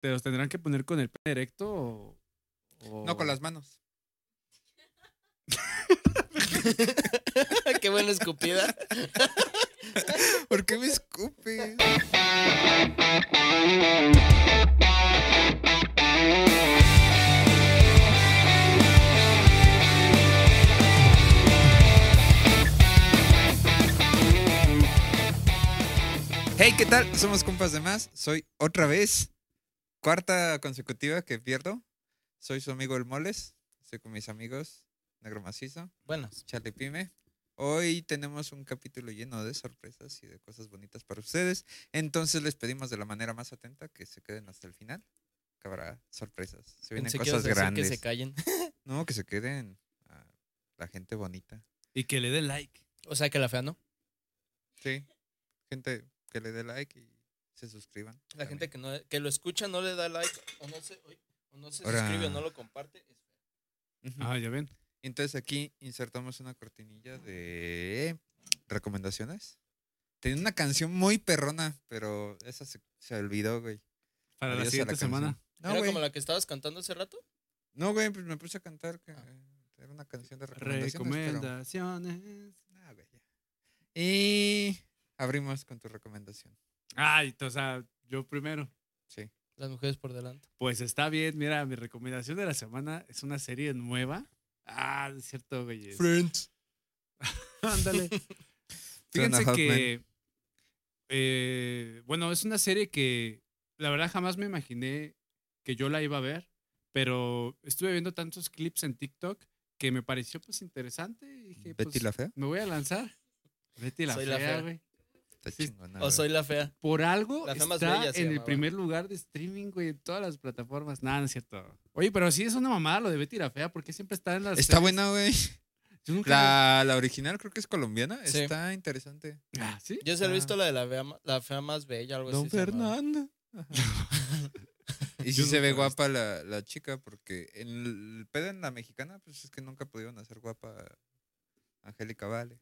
¿Te los tendrán que poner con el pene erecto o...? o- No, con las manos. Qué buena escupida. ¿Por qué me escupes? Hey, ¿qué tal? Somos compas de más. Soy otra vez, cuarta consecutiva que pierdo. Soy su amigo El Moles. Estoy con mis amigos Negro Macizo, Buenas. Charlie Pime. Hoy tenemos un capítulo lleno de sorpresas y de cosas bonitas para ustedes. Entonces les pedimos de la manera más atenta que se queden hasta el final. Que habrá sorpresas. Se vienen Pensé que ibas cosas a decir grandes. que se callen. No, que se queden a la gente bonita. Y que le den like. O sea que la fea no. Sí. Gente que le dé like y se suscriban. La también. gente que, no, que lo escucha no le da like o no se, o no se Ahora- suscribe o no lo comparte. es fea. Ujú. Ah, ya ven. Entonces aquí insertamos una cortinilla de recomendaciones. Tenía una canción muy perrona, pero esa se, se olvidó, güey. Para la Adiós siguiente semana. No, ¿Era güey. como la que estabas cantando hace rato? No, güey, pues me puse a cantar. que- Ah. Era una canción de recomendaciones. pero- Recomendaciones. Ah, güey, ya. Y abrimos con tu recomendación. Ay, o sea, yo primero. Sí. Las mujeres por delante. Pues está bien, mira, mi recomendación de la semana es una serie nueva. Ah, es cierto, güey. Friends. Ándale. Fíjense que, eh, bueno, es una serie que la verdad jamás me imaginé que yo la iba a ver, pero estuve viendo tantos clips en TikTok que me pareció pues interesante y dije, Betty pues, la fea. me voy a lanzar. Betty la Soy fea. güey. Está Sí. chingona. O güey. soy la fea. Por algo La fea más está bella se en el llamaba. primer lugar de streaming, güey, en todas las plataformas. Nada, no es cierto. Oye, pero sí es una mamada lo de Betty la fea, porque siempre está en las Está series? buena, güey. Yo nunca La, la original creo que es colombiana. Sí. Está interesante. Ah, ¿sí? Yo se he Ah. visto la de la fea, la fea más bella, algo Don así. llamaba. Fernando. y sí se ve he guapa la, la chica, porque en el pedo en la mexicana, pues es que nunca pudieron hacer guapa a Angélica Vale.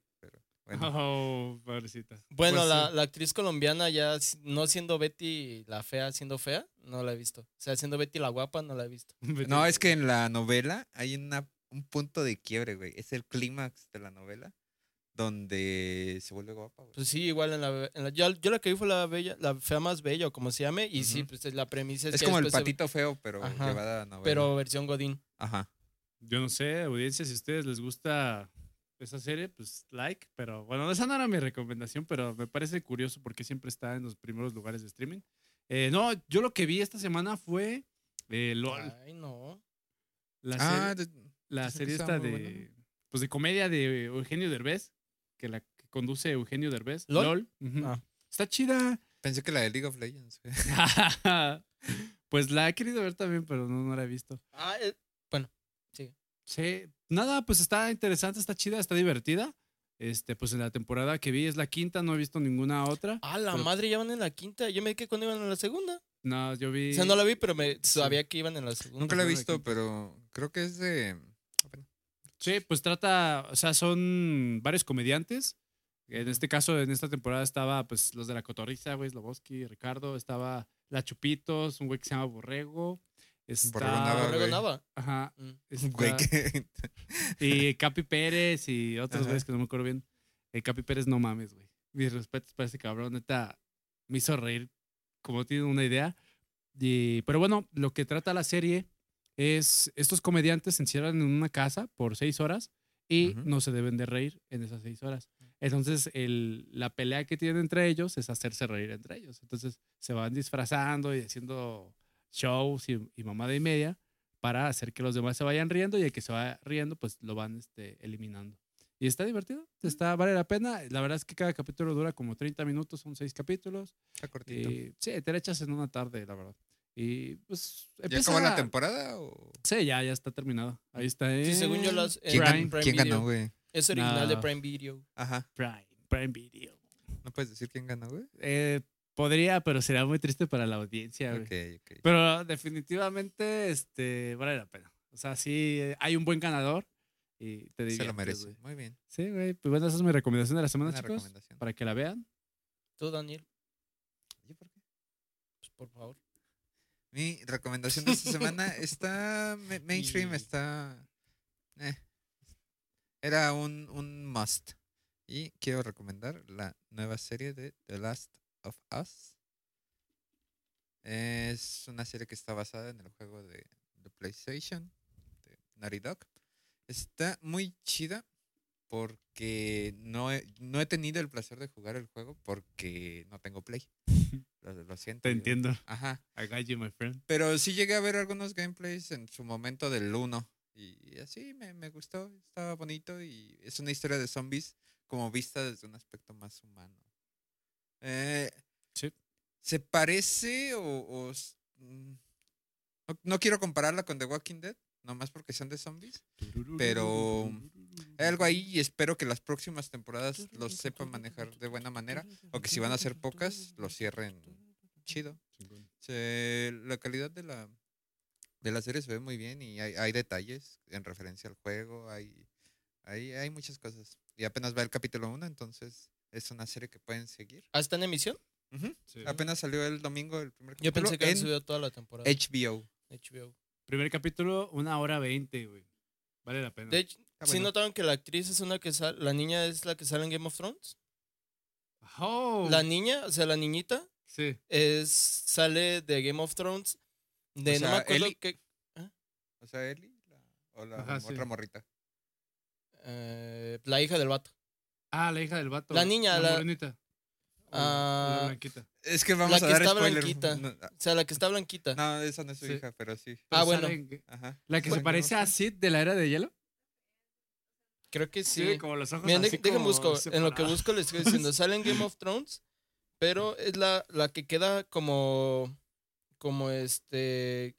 Bueno. Oh, pobrecita. Bueno, Pues, la, sí. la actriz colombiana ya no siendo Betty la fea, siendo fea, no la he visto. O sea, siendo Betty la guapa, no la he visto. No, es que en la novela hay una, un punto de quiebre, güey. Es el clímax de la novela donde se vuelve guapa, güey. Pues sí, igual en la, en la- yo, yo la que vi fue la bella, la fea más bella o como se llame, y sí, pues la premisa es, Es que como el se- patito feo, pero Ajá, llevada a novela. pero versión Godín. Ajá. Yo no sé, audiencia, si a ustedes les gusta esa serie, pues like. Pero bueno, esa no era mi recomendación, pero me parece curioso porque siempre está en los primeros lugares de streaming. Eh, no, yo lo que vi esta semana fue eh, LOL, Ay, no. la Ah, serie, de- la serie esta de, pues de comedia de Eugenio Derbez, que la que conduce Eugenio Derbez. ¿LOL? Ah. Está chida. pensé que la de League of Legends. pues la he querido ver también, pero no, no la he visto. Ah, eh, Sí, nada, pues está interesante, está chida, está divertida. Este, pues en la temporada que vi es la quinta, no he visto ninguna otra. ah, la Pero- madre ya van en la quinta. Yo me quedé cuando iban en la segunda. No, yo vi. O sea, no la vi, pero me Sí. sabía que iban en la segunda. Nunca la he visto, pero creo que es de. Sí, pues trata, o sea, son varios comediantes. En este caso, en esta temporada estaba, pues, los de la Cotorriza, güey, Sloboski, Ricardo, estaba La Chupitos, un güey que se llama Borrego. Está, Borrego Nava, Borrego güey. Nava. Ajá. Mm. está- Güey, que. Y Capi Pérez y otros güeyes que no me acuerdo bien. El Capi Pérez, no mames, güey. Mis respetos para ese cabrón, neta, me hizo reír como tiene una idea. Y, pero bueno, lo que trata la serie es estos comediantes se encierran en una casa por seis horas y Ujú. no se deben de reír en esas seis horas. Entonces, el, la pelea que tienen entre ellos es hacerse reír entre ellos. Entonces, se van disfrazando y haciendo shows y, y mamada y media para hacer que los demás se vayan riendo y el que se va riendo, pues lo van este, eliminando. Y está divertido, está, vale la pena. La verdad es que cada capítulo dura como 30 minutos, son seis capítulos. Está cortito. Y sí, te la echas en una tarde, la verdad. Y pues ¿Ya acabó la temporada o.? Sí, ya, ya está terminado. Ahí está. Sí, según yo las- en ¿Quién, Prime, Prime quién ganó, güey? Es original de No. Prime Video. Ajá. Prime, Prime Video. ¿No puedes decir quién ganó, güey? Eh, podría, pero será muy triste para la audiencia, güey. Ok, ok. Pero definitivamente este, vale la pena. O sea, sí, eh, hay un buen ganador y te Se diviertes, lo merece. Muy bien. Sí, güey. Pues bueno, esa es mi recomendación de la semana, Buena chicos. Para que la vean. Tú, Daniel, ¿Y por qué? pues, por favor. Mi recomendación de esta semana está ma- mainstream, está... eh, era un, un must. Y quiero recomendar la nueva serie de The Last of Us. Es una serie que está basada en el juego de, de PlayStation, de Naughty Dog. Está muy chida porque no he, no he tenido el placer de jugar el juego porque no tengo Play. Lo, lo siento. Te yo- entiendo. Ajá. I got you, my friend. Pero sí llegué a ver algunos gameplays en su momento del 1. Y así me, me gustó, estaba bonito y es una historia de zombies como vista desde un aspecto más humano. Eh, Sí. ¿Se parece o...? mm, no, no quiero compararla con The Walking Dead, nomás porque son de zombies. Pero Hay algo ahí y espero que las próximas temporadas los sepan manejar de buena manera. O que si van a ser pocas, lo cierren chido. Se- la calidad de la, de la serie se ve muy bien y hay, hay detalles en referencia al juego, hay, hay, hay muchas cosas. Y apenas va el capítulo 1, entonces es una serie que pueden seguir. ¿Ah, está en emisión? Sí. Apenas salió el domingo el primer Yo capítulo pensé que habían subido toda la temporada. HBO. HBO. Primer capítulo, una hora veinte, güey. Vale la pena. De hecho, Ah, ¿sí notaron que la actriz es una que sale, la niña es la que sale en Game of Thrones? Oh, La niña, o sea, la niñita, sí. es, sale de Game of Thrones. De, O no me acuerdo Ellie. qué. O sea, Ellie la- o la Ajá, sí. otra morrita. Eh, la hija del vato. Ah, la hija del vato. La niña, la- la- Ah. la blanquita. Es que vamos La a que dar está spoiler. blanquita. No, O sea, la que está blanquita. no, esa no es su Sí. hija, pero sí. Ah, Pero bueno. Ajá. La que se parece a Sid de la era de hielo. Creo que sí. Tiene como los ojos Miren, así como busco. En lo que busco les estoy diciendo. Sale en Game of Thrones, pero es la, la que queda como. Como este.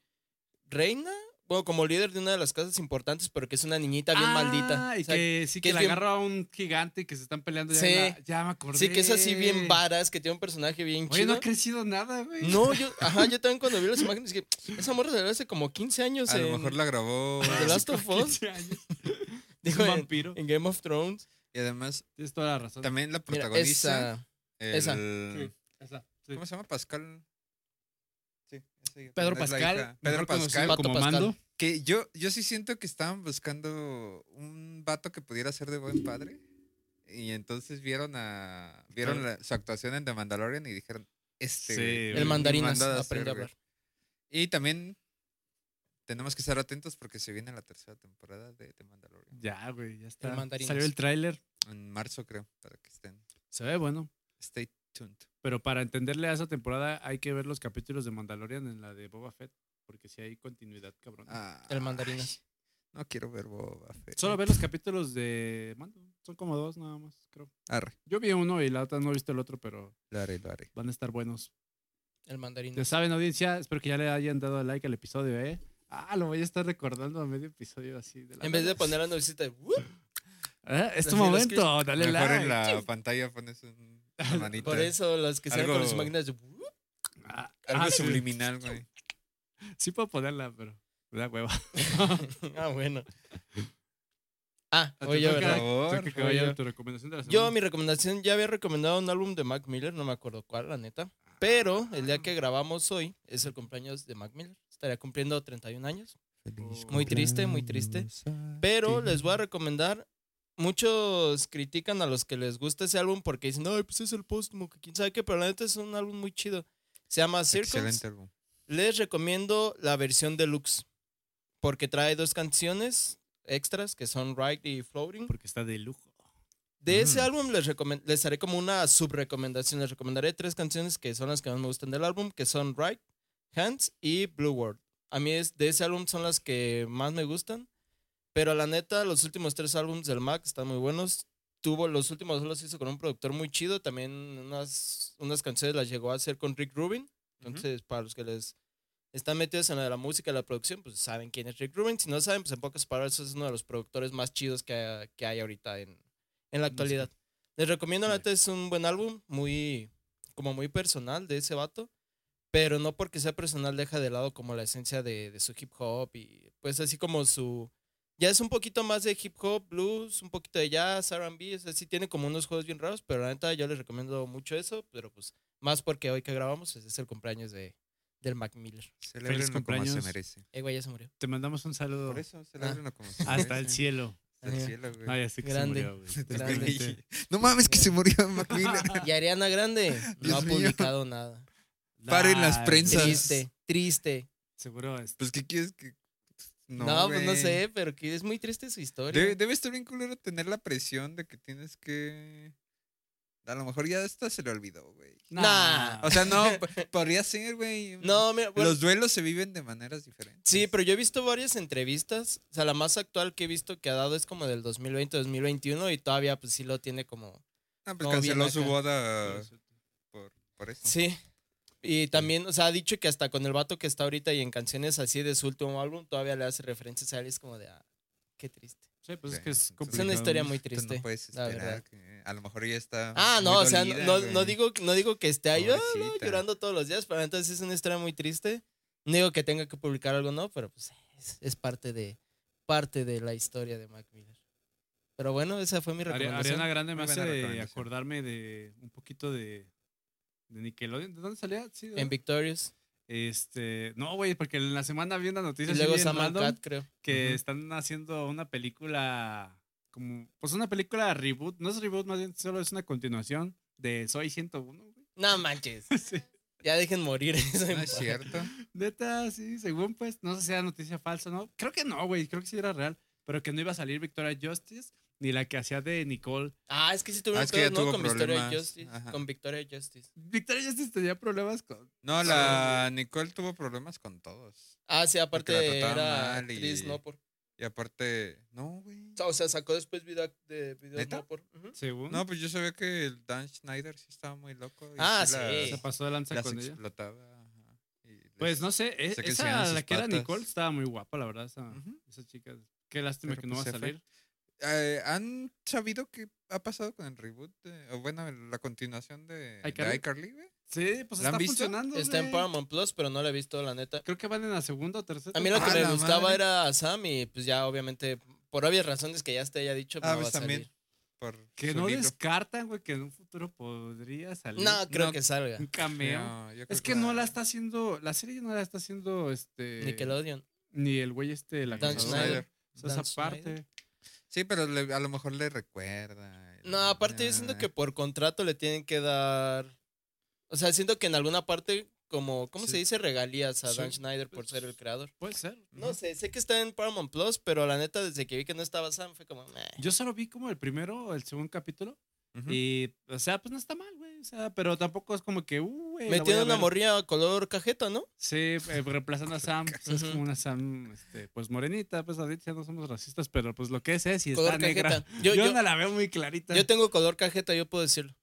Reina. Bueno, como líder de una de las casas importantes, pero que es una niñita bien maldita. Ah, y O sea, que sí que que, la bien- agarra a un gigante y que se están peleando. Ya, Sí. la- ya me acordé. sí, que es así bien varas, que tiene un personaje bien Oye, no chido. ha crecido nada, güey. No, yo, ajá, yo también cuando vi las imágenes dije, esa morra salió hace como 15 años A lo mejor la grabó. The Last of Como Us. 15 años. digo, un en- vampiro. en Game of Thrones. Y además, Tienes toda la razón. también la Mira, protagoniza. esa. el- esa. Sí, esa, sí. ¿Cómo se llama? Pascal. Sí, ese Pedro Pascal. Pedro Pascal. Como Pascal. Mando. Que yo, yo sí siento que estaban buscando un vato que pudiera ser de buen padre. Y entonces vieron a vieron la- su actuación en The Mandalorian y dijeron, este Sí, güey". güey. El mandarinas aprende a hablar. Y también tenemos que estar atentos porque se viene la tercera temporada de The Mandalorian. Ya, güey, ya está. mandarinas. Salió el tráiler. En marzo, creo, para que estén. Se ve bueno. Stay tuned. Pero para entenderle a esa temporada hay que ver los capítulos de Mandalorian en la de Boba Fett. Porque si hay continuidad, cabrón. El mandarinas. No quiero ver Boba Fett. Solo ver los capítulos de Mando. Son como dos nada más, creo. Arre, Yo vi uno y la otra no he visto el otro, pero lo haré, lo haré. van a estar buenos. El Ya mandarinas. saben, audiencia, espero que ya le hayan dado like al episodio, ¿eh? Ah, lo voy a estar recordando a medio episodio así. De la En vez de poner la novicita de... Ah, Es tu momento, dale Mejor like. en la pantalla pones un, manita. Por eso, las que salen con Algo- imágenes de... Ah, Algo ah, sí. subliminal, güey. Sí puedo ponerla, pero me da hueva. ah, bueno. Ah, Te voy yo, toca, ¿verdad? Por favor. toca que vaya yo. tu recomendación de la semana. Yo, mi recomendación, ya había recomendado un álbum de Mac Miller, no me acuerdo cuál, la neta. Pero el día que grabamos hoy es el cumpleaños de Mac Miller. Estaría cumpliendo 31 años. Muy triste, muy triste. Pero les voy a recomendar. Muchos critican a los que les gusta ese álbum porque dicen, no, pues es el póstumo, que quién sabe qué, pero la neta es un álbum muy chido. Se llama Circles. Excelente álbum. Les recomiendo la versión deluxe porque trae dos canciones extras que son Ride y Floating. Porque está de lujo. De ese Mm. álbum les, recomen- les haré como una subrecomendación. Les recomendaré tres canciones que son las que más me gustan del álbum, que son Right, Hands y Blue World. A mí es, de ese álbum son las que más me gustan. Pero la neta, los últimos tres álbumes del Mac están muy buenos. Tuvo los últimos dos los hizo con un productor muy chido. También unas, unas canciones las llegó a hacer con Rick Rubin. Entonces, para los que les están metidos en lo de la música y la producción, pues saben quién es Rick Rubin. Si no saben, pues en pocas palabras es uno de los productores más chidos que, que hay ahorita en, en la actualidad. Les recomiendo, la neta, es un buen álbum, muy, como muy personal de ese vato, pero no porque sea personal deja de lado como la esencia de, de su hip hop y pues así como su... Ya es un poquito más de hip hop, blues, un poquito de jazz, R&B, o sea, sí tiene como unos juegos bien raros, pero la neta yo les recomiendo mucho eso, pero pues más porque hoy que grabamos es el cumpleaños de, del Mac Miller. Celébrenlo como se cumpleaños. merece. Eh, güey, ya se murió. Te mandamos un saludo Por eso, celébrenlo como se merece. hasta el cielo. Hasta el cielo, güey. Sé que Grande. se murió, güey. Grande. Tristemente. No mames que se murió Macmillan. Y Ariana Grande no Dios ha mío. publicado nada. Paren las Ay, prensas. Triste, triste. Seguro este, Pues, ¿qué quieres que.? No, pues no sé, pero que es muy triste su historia. Debe, debe estar bien culero tener la presión de que tienes que. A lo mejor ya esta se le olvidó, güey. Nah. O sea, no, podría ser, güey. No, mira, bueno, Los duelos se viven de maneras diferentes. sí, pero yo he visto varias entrevistas. O sea, la más actual que he visto que ha dado es como del 2020-2021 y todavía pues sí lo tiene como... Ah, pues No, canceló su boda por, por eso. Sí. Y también, o sea, ha dicho que hasta con el vato que está ahorita y en canciones así de su último álbum todavía le hace referencias a él. Es como de, ah, qué triste. Sí, pues es Sí, que es es una Es una complicado, historia muy triste. no puedes la esperar verdad. que a lo mejor ya está. Ah, no, muy o sea, no, dolida, no, digo, no digo que esté ahí ah, no, Pobrecita. llorando todos los días, pero entonces es una historia muy triste. No digo que tenga que publicar algo, no, pero pues es, es parte de parte de la historia de Mac Miller. Pero bueno, esa fue mi recomendación. Ariana Grande me hace acordarme de un poquito de, de Nickelodeon. ¿De dónde salía? Sí. En Victorious. Este, no, güey, porque en la semana vi una noticia Y luego Cat, creo. que están haciendo una película como pues una película reboot, no es reboot, más bien solo es una continuación de Soy 101, güey. No manches. Sí. Ya dejen morir eso. No es cierto. Neta, sí, según pues, no sé si era noticia falsa, ¿no? Creo que no, güey, creo que sí era real, pero que no iba a salir Victoria Justice ni la que hacía de Nicole. Ah, es que sí tuvieron Ah, es que ya pedos, ¿no? tuvo Con Victoria. Justice. Ajá. Con Victoria Justice. Victoria Justice tenía problemas con No, la Nicole tuvo problemas con todos. Ah, sí, aparte era mal y- actriz, ¿no? Por... Y aparte, no, güey. O sea, sacó después video de videos ¿Neta? no por. Según No, pues yo sabía que el Dan Schneider sí estaba muy loco. y Ah, sí. se pasó de lanza Las, con ella. explotaba. les- Pues no sé, e- esa, la que era. Nicole estaba muy guapa, la verdad, esa, Ujú. esa chica. Qué lástima Pero que no va pues a fue. Eh, ¿Han sabido qué ha pasado con el reboot? de- o bueno, la continuación de de iCarly? güey? Sí, pues ¿La han está visto? funcionando. Está en. Paramount Plus, pero no la he visto, la neta. Creo que van en la segunda o tercera. A mí lo que Ah, me la gustaba madre. era a Sam y pues ya obviamente, por obvias razones que ya te haya dicho, Ah, no va pues a también. salir. Por Que no libro. descartan, güey, que en un futuro podría salir. No, creo No. que salga. Un cameo. No, es que no la está haciendo, la serie no la está haciendo este. Nickelodeon. Ni el güey este, la Dan. O sea, esa Schneider. parte. Sí, pero le- a lo mejor le recuerda. No, aparte yo siento que por contrato le tienen que dar... O sea, siento que en alguna parte, como, ¿cómo Sí. se dice? Regalías a Sí, Dan Schneider por pues, ser el creador. Puede ser. No sé, sé que está en Paramount Plus, pero la neta, desde que vi que no estaba Sam, fue como... meh. Yo solo vi como el primero o el segundo capítulo. Ujú. Y, o sea, pues no está mal, güey. O sea, pero tampoco es como que, uh, güey. Metieron una morrilla color cajeta, ¿no? Sí, eh, reemplazando a Sam. pues, Es como una Sam, este, pues morenita, pues ahorita ya no somos racistas, pero pues lo que es es y color está negra. cajeta. Yo, Yo, yo, no la veo muy clarita. yo tengo color cajeta, yo puedo decirlo.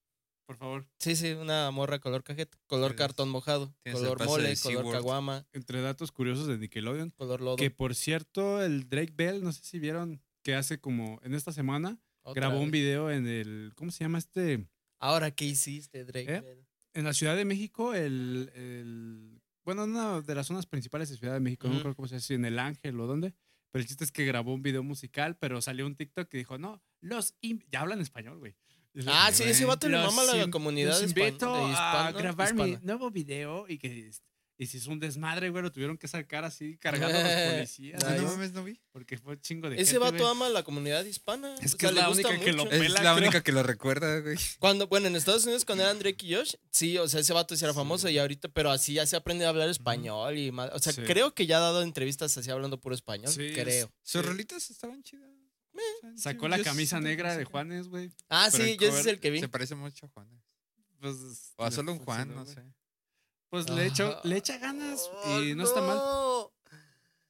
Por favor. Sí, sí, una morra color cajeta. Color cartón mojado. Color mole, color caguama, Entre datos curiosos de Nickelodeon, color lodo. que por cierto, el Drake Bell, no sé si vieron que hace como en esta semana, Otra grabó un video en el, ¿cómo se llama este? Ahora, ¿qué hiciste, Drake? ¿Eh? En la Ciudad de México, el, el- bueno, en una de las zonas principales de Ciudad de México, no Ujú. me acuerdo cómo se si en el Ángel o dónde, pero el chiste es que grabó un video musical, pero salió un TikTok que dijo, no, los, ya hablan español, güey. Dice, Ah, sí, ese vato le "Los mama a la comunidad los invito de a hispana- grabar mi nuevo video y que y se hizo un desmadre, güey, lo tuvieron que sacar así cargando a los policías, no mames, no vi. porque fue chingo de Ese gente, vato güey. ama a la comunidad hispana. Es o que sea, es le la gusta única que lo. Pela, Es la creo. única que lo recuerda, güey. Cuando, bueno, en Estados Unidos cuando eran Drake y Josh, sí, o sea, ese vato sí era Sí. famoso y ahorita, pero así ya se aprende a hablar español y más. O sea, Sí. creo que ya ha dado entrevistas así hablando puro español. Sí, creo. Sus Sí. rolitas estaban chidas. Sacó la camisa negra de. Juanes, güey. Ah, sí, yo ese es el que vi. Se parece mucho a Juanes. Pues, O a solo un Juan, no sé. Pues le, echo, Ah. le echa ganas Oh, y no está mal.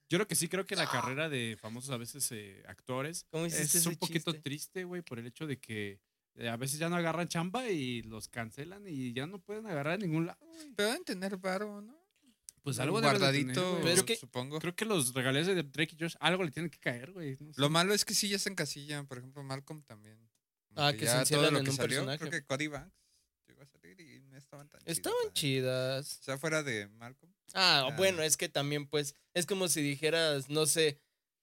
Yo creo que sí, creo que la carrera de famosos a veces eh, actores ¿Cómo hiciste es un poquito chiste? triste, güey, por el hecho de que eh, a veces ya no agarran chamba y los cancelan y ya no pueden agarrar a ningún lado, güey. Pero deben tener varo, ¿no? Pues algo guardadito, tener, que- supongo. Creo que los regalías de Drake y Josh algo le tienen que caer, güey. no sé. Lo malo es que sí ya se encasillan. Por ejemplo, Malcolm también. Como Ah, que se ya todo lo en que un salió, personaje. Creo que Cody Banks llegó a salir y no estaban tan chidas, Estaban chidas. O sea, fuera de Malcolm. Ah, Ah. bueno, es que también, pues, es como si dijeras, no sé,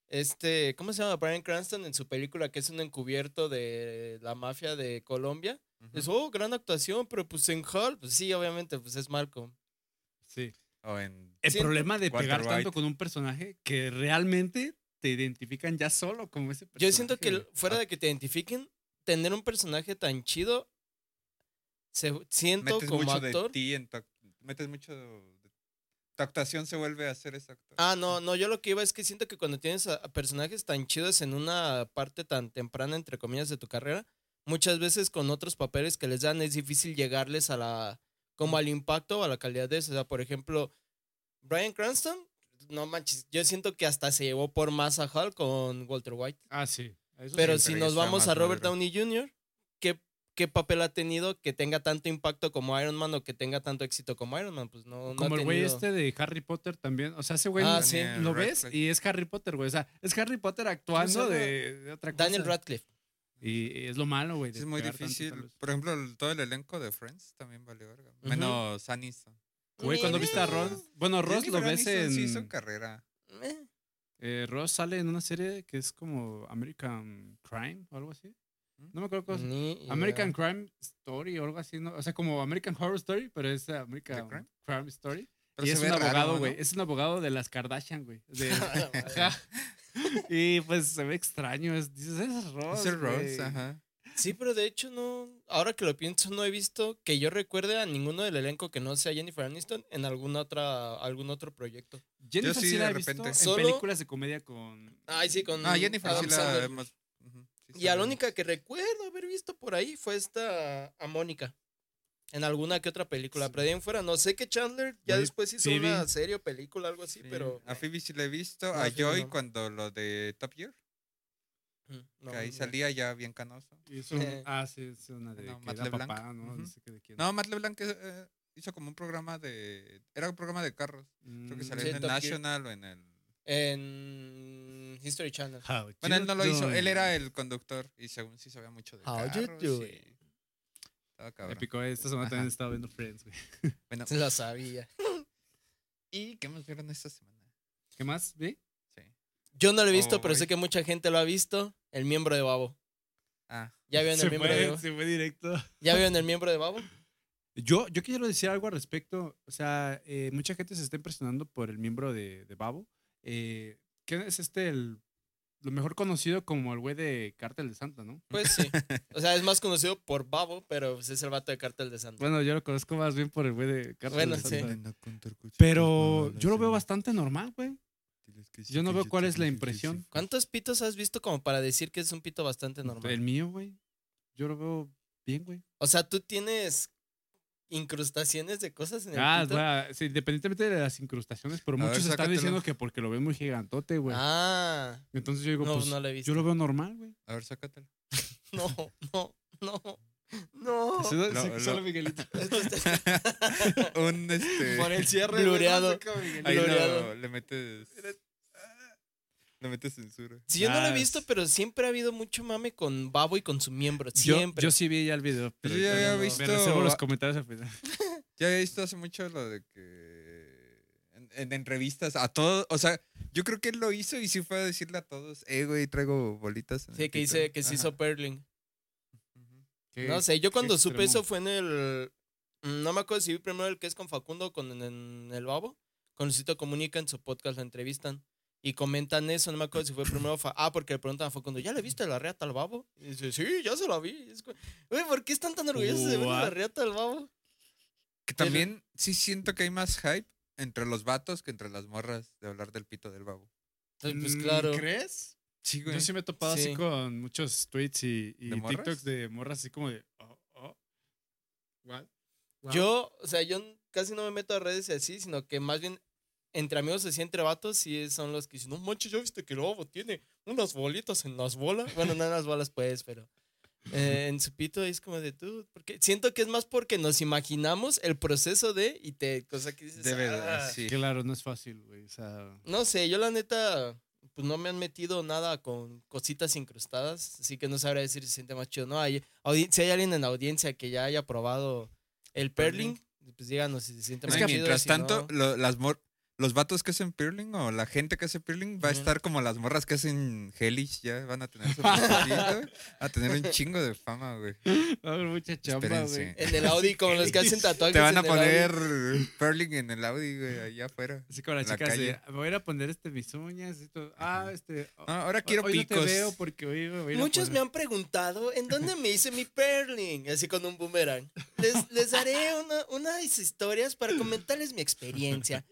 este, ¿cómo se llama? Brian Cranston en su película que es un encubierto de la mafia de Colombia. Ujú. Es, oh, gran actuación, pero pues en Hall, pues sí, obviamente, pues es Malcolm. Sí. O en. El Sí, problema de Walter pegar tanto con un personaje que realmente te identifican ya solo como ese personaje. Yo siento que fuera Ah. de que te identifiquen, tener un personaje tan chido, se, siento Metes como mucho actor. de ti en tu. ac- Metes mucho. de- tu actuación se vuelve a actor. Ah, no, no, yo lo que iba es que siento que cuando tienes a, a personajes tan chidos en una parte tan temprana, entre comillas, de tu carrera, muchas veces con otros papeles que les dan es difícil llegarles a la, como al impacto o a la calidad de eso. O sea, por ejemplo, Brian Cranston, no manches, yo siento que hasta se llevó por más a Hal con Walter White. Ah, sí. Eso Pero si nos vamos a Robert. Downey Jr., ¿qué, ¿qué papel ha tenido que tenga tanto impacto como Iron Man o que tenga tanto éxito como Iron Man? Pues no, no ha Como el güey este de Harry Potter también. O sea, ese güey Ah, sí. Lo ves Radcliffe. y es Harry Potter, güey. O sea, es Harry Potter actuando de, de otra cosa. Daniel Radcliffe. Y es lo malo, güey. es muy tanto, difícil. Por ejemplo, el- todo el elenco de Friends también valió verga. Menos Aniston. Güey, cuando viste a Ross. Bueno, Ross lo ves Aniston en. Sí, hizo carrera. Eh, eh, Ross sale en una serie que es como American Crime o algo así. No me acuerdo cómo se- ni idea. American Crime Story o algo así, ¿no? O sea, como American Horror Story, pero es American crime? Crime? Story. Pero y es un raro, abogado, ¿no? güey. Es un abogado de las Kardashian, güey. De- Ajá. y pues se ve extraño. Es, dices, es Ross. Es el Ross, güey". ajá. Sí, pero de hecho no. Ahora que lo pienso, no he visto que yo recuerde a ninguno del elenco que no sea Jennifer Aniston en alguna otra, algún otro proyecto. Jennifer sí, sí la de he visto repente. en Solo- películas de comedia con. Ay, sí, con. Ah, Jennifer Adam sí la Sandler. hemos. Y a la única que recuerdo haber visto por ahí fue esta. A Mónica. En alguna que otra película. Sí. Pero de ahí en fuera, no sé que Chandler ya después hizo Phoebe. una serie o película, algo así, Sí, pero. A Phoebe sí la he visto. No, a Phoebe Joy no. cuando lo de Top Gear. Mm, no, que ahí no. salía ya bien canoso. hizo un- Eh. ah, sí, es una de No, que Matt era LeBlanc. papá, ¿no? De quién. Matt LeBlanc eh, hizo como un programa de. Era un programa de carros. Creo que Mm, salió Sí, en el Gear. National o en el. En History Channel. Bueno, él you no lo hizo. Él era el conductor y según sí sabía mucho de How you carros. doing? y- Estaba cabrón. Épico, eh, esta semana también estaba viendo Friends, güey. Bueno, Lo sabía. ¿y qué más vieron esta semana? ¿Qué más? ¿Vi? Sí. Yo no lo he visto, Oh, pero voy. sé que mucha gente lo ha visto. El miembro de Babo. Ah, ¿Ya vieron el miembro de Babo? se fue directo. ¿Ya vieron el miembro de Babo? Yo, yo quiero decir algo al respecto. O sea, eh, mucha gente se está impresionando por el miembro de, de Babo. Eh, ¿Quién es este? El, lo mejor conocido como el güey de Cártel de Santa, ¿no? Pues sí. O sea, es más conocido por Babo, pero pues es el vato de Cartel de Santa. Bueno, yo lo conozco más bien por el güey de Cártel Bueno, de sí. Santa. Pero yo lo veo bastante normal, güey. Yo no veo cuál es la impresión. ¿Cuántos pitos has visto como para decir que es un pito bastante normal? El mío, güey. Yo lo veo bien, güey. O sea, tú tienes incrustaciones de cosas en el Ah, pito. sí, independientemente de las incrustaciones, pero A ver, muchos están sácatelo. diciendo que porque lo ven muy gigantote, güey. Ah, Entonces yo digo, no, pues, no lo he visto. yo lo veo normal, güey. A ver, sácatelo. No, no, no, no. Solo, Lo- solo lo- Miguelito. Un este. Por el cierre, Blureado. Ahí Blureado. lo, le metes. Le metes censura. Sí, yo no lo he visto, pero siempre ha habido mucho mame con Babo y con su miembro. Yo, Siempre. yo sí vi ya el video. Pero Yo ya había no- visto- Me reservo los comentarios al final. Ya había visto hace mucho lo de que. En, en entrevistas a todos. O sea, yo creo que él lo hizo y sí fue a decirle a todos: Eh, güey, traigo bolitas. en Sí, el que pito". dice que se hizo Perling. No sé, yo cuando supe extremo. eso fue en el. mm, No me acuerdo si vi primero el que es con Facundo con en, en el Babo. Con Luisito Comunica en su podcast la entrevistan. Y comentan eso, no me acuerdo si fue primero. Ah, porque le preguntan a Facundo, ¿ya le viste la reata al Babo? Y dice, sí, ya se la vi. Güey, ¿por qué están tan orgullosos de ver la What? reata al Babo? Que Pero- también sí siento que hay más hype entre los vatos que entre las morras de hablar del pito del babo. Pues, pues Mm, claro. ¿Crees? Sí, güey. Yo sí me he topado Sí. así con muchos tweets y, y. TikToks de morras así como de. Oh, oh. What? Wow. Yo, o sea, yo casi no me meto a redes así, sino que más bien entre amigos así entre vatos sí son los que dicen, no manches, ya viste que el Babo tiene unas bolitas en las bolas. Bueno, no en las bolas pues, pero eh, en su pito es como de tú, porque siento que es más porque nos imaginamos el proceso de y te, cosa que dices, De verdad, "Ah". sí. Claro, no es fácil, güey. O sea. No sé, yo la neta, pues no me han metido nada con cositas incrustadas, así que no sabré decir si se siente más chido. No, hay, si hay alguien en la audiencia que ya haya probado el perling, pues díganos si se siente Es más que chido. mientras si tanto, no- lo- las mor los vatos que hacen peerling o la gente que hace peerling va a estar como las morras que hacen hellish, ya van a tener su güey. a tener un chingo de fama, güey. Va a haber mucha chamba, güey. En el Audi, como los que hacen tatuajes. Te van a poner pearling en el Audi, güey, allá afuera. Así como las la chicas de, calle. me voy a ir a poner este, mis uñas. Esto. Ah, este. No, ahora quiero hoy picos. no te veo porque hoy me voy a Muchos me han preguntado en dónde me hice mi perling, así con un boomerang. Les, les daré una- unas historias para comentarles mi experiencia.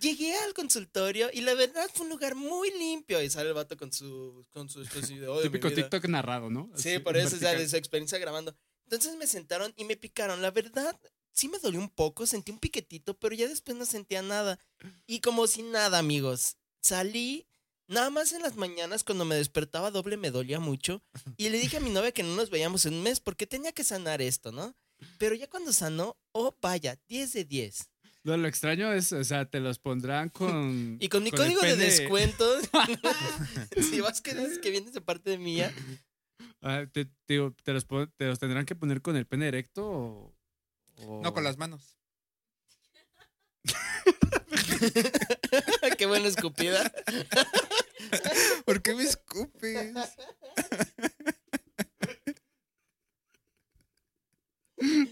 Llegué al consultorio y la verdad fue un lugar muy limpio. Y sale el vato con su, con su video de mi Típico vida. TikTok narrado, ¿no? Sí, Así, por eso, o sea, vertical. de su experiencia grabando. Entonces me sentaron y me picaron. La verdad, sí me dolió un poco, sentí un piquetito, pero ya después no sentía nada. Y como si nada, amigos. Salí, nada más en las mañanas cuando me despertaba doble me dolía mucho. Y le dije a mi novia que no nos veíamos en un mes porque tenía que sanar esto, ¿no? Pero ya cuando sanó, oh, vaya, 10 de 10. No, lo extraño es, o sea, te los pondrán con. Y con mi código de descuento, si vas que dices que vienes de parte de mía, Ah, te, te los, te los tendrán que poner con el pene erecto o. o- No, con las manos. qué buena escupida. ¿Por qué me escupes?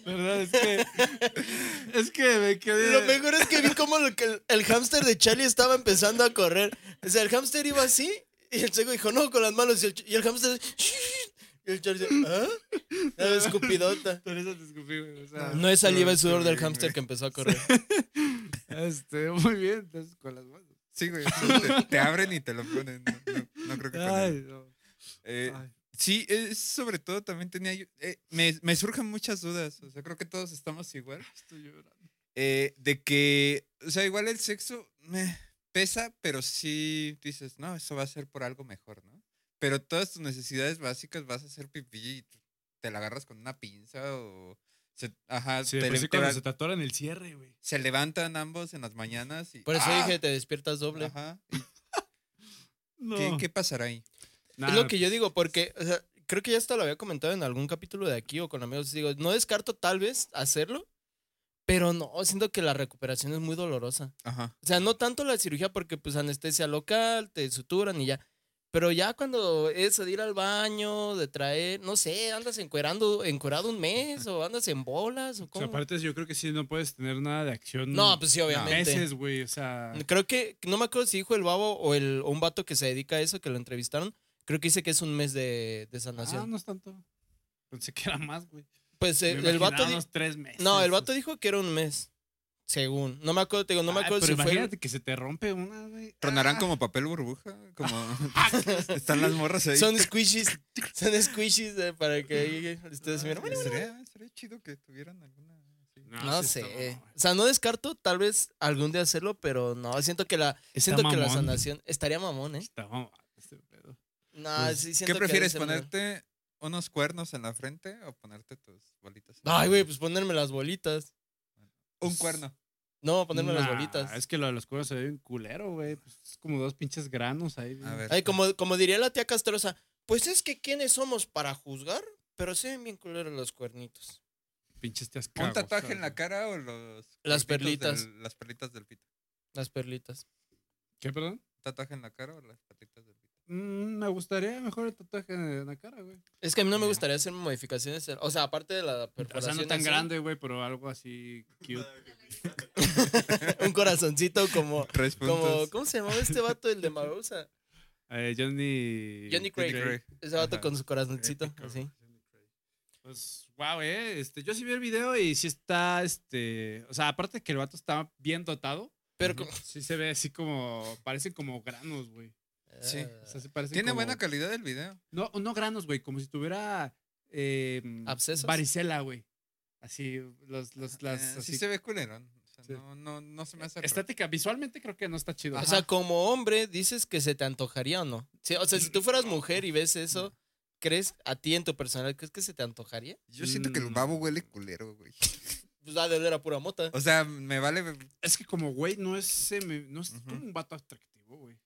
¿Verdad? Es que. es que me quedé. Lo mejor es que vi que el, el hámster de Charlie estaba empezando a correr. O sea, el hámster iba así y el seco dijo, no, con las manos. Y el, y el hámster... Y el Charlie dice, ¿ah? La escupidota. Por eso te escupí, güey. O sea, No es saliva el Qué sudor del hámster que empezó a correr. Este, muy bien. Entonces, con las manos. Sí, güey. Te, te abren y te lo ponen. No, no- no creo que Ay, no. Eh, Ay. Sí, es sobre todo también tenía yo. eh, me, me surgen muchas dudas. O sea, creo que todos estamos igual. Estoy llorando. eh, de que, o sea, igual el sexo me pesa, pero sí dices, no, eso va a ser por algo mejor, ¿no? Pero todas tus necesidades básicas vas a hacer pipí y te la agarras con una pinza o. Se, ajá, Sí, te pues sí, cuando se tatuaran el cierre, güey. se levantan ambos en las mañanas y. Por eso ¡ah! dije, te despiertas doble. Ajá. ¿y No. ¿Qué, qué pasará ahí? Nah, es lo que yo digo, porque o sea, creo que ya hasta lo había comentado en algún capítulo de aquí o con amigos. Digo, no descarto tal vez hacerlo, pero no, siento que la recuperación es muy dolorosa. Ajá. O sea, no tanto la cirugía porque pues anestesia local, te suturan y ya. Pero ya cuando es de ir al baño, de traer, no sé, andas encuerando, encuerado un mes o andas en bolas o O sea, cómo. aparte, yo creo que sí no puedes tener nada de acción. No, pues sí, obviamente. Meses, güey. O sea. Creo que, no me acuerdo si dijo el babo o, el, o un vato que se dedica a eso, que lo entrevistaron. Creo que dice que es un mes de, de Ah, sanación. no es tanto. Pensé que era más, güey. Pues Me eh, el vato. unos tres meses. No, el vato dijo que era un mes. Según. No me acuerdo, te digo, no me Ay, acuerdo pero si fue. imagínate que se te rompe una, güey. ¿Tronarán Ah. como papel burbuja? Como están las morras ahí. Son squishies. son squishies eh, para que ustedes miren. Ah, estaría chido que tuvieran alguna. No sé. está. O sea, no descarto tal vez algún día hacerlo, pero no, siento que la, Está siento que la sanación estaría mamón, ¿eh? Está mamón. No, Pues, sí siento ¿Qué prefieres, mejor. ponerte unos cuernos en la frente o ponerte tus bolitas? Ay, güey, pues ponerme las bolitas. Un cuerno. No, ponerme las bolitas. Es que lo de los cuernos se ve bien culero, güey. Pues es como dos pinches granos ahí. A ver. Ay, como, como diría la tía Castrosa, pues es que quiénes somos para juzgar, pero se ven bien culeros los cuernitos. Pinches tías ¿Un tatuaje en la cara o los. Las perlitas. del- las perlitas del pito? Las perlitas. ¿Qué, perdón? ¿Un tatuaje en la cara o las perlitas del pito? Mm, me gustaría mejor el tatuaje en la cara, güey. Es que a mí no me gustaría hacer modificaciones. en- O sea, aparte de la O sea, perforación. no tan así, grande, güey, pero algo así cute. un corazoncito como. ¿Cómo se llamaba este vato, el de Marusa? Eh, Johnny... Johnny Craig. Craig. Ese vato Ajá. con su corazoncito, Épico, así. Johnny Craig. Pues, wow, eh. Este, yo sí vi el video y sí está, este... O sea, aparte que el vato está bien dotado, Pero. Como- sí se ve así como... Parecen como granos, güey. Sí. Ah, O sea, Tiene como- buena calidad el video. No, no granos, güey, como si tuviera... Eh, ¿Abscesos? Varicela, güey. Así, los, los, las... Eh, así, sí se ve culerón. O sea, Sí. no, no, no se me hace. Estética, visualmente creo que no está chido. O sea, como hombre, dices que se te antojaría o no. Sí, o sea, si tú fueras mujer y ves eso, ¿crees a ti en tu personal, crees que se te antojaría? Yo siento que el Mm. babo huele culero, güey. Pues va de oler a pura mota. O sea, me vale. Es que como güey no es, semi- no es como un vato atractivo, güey.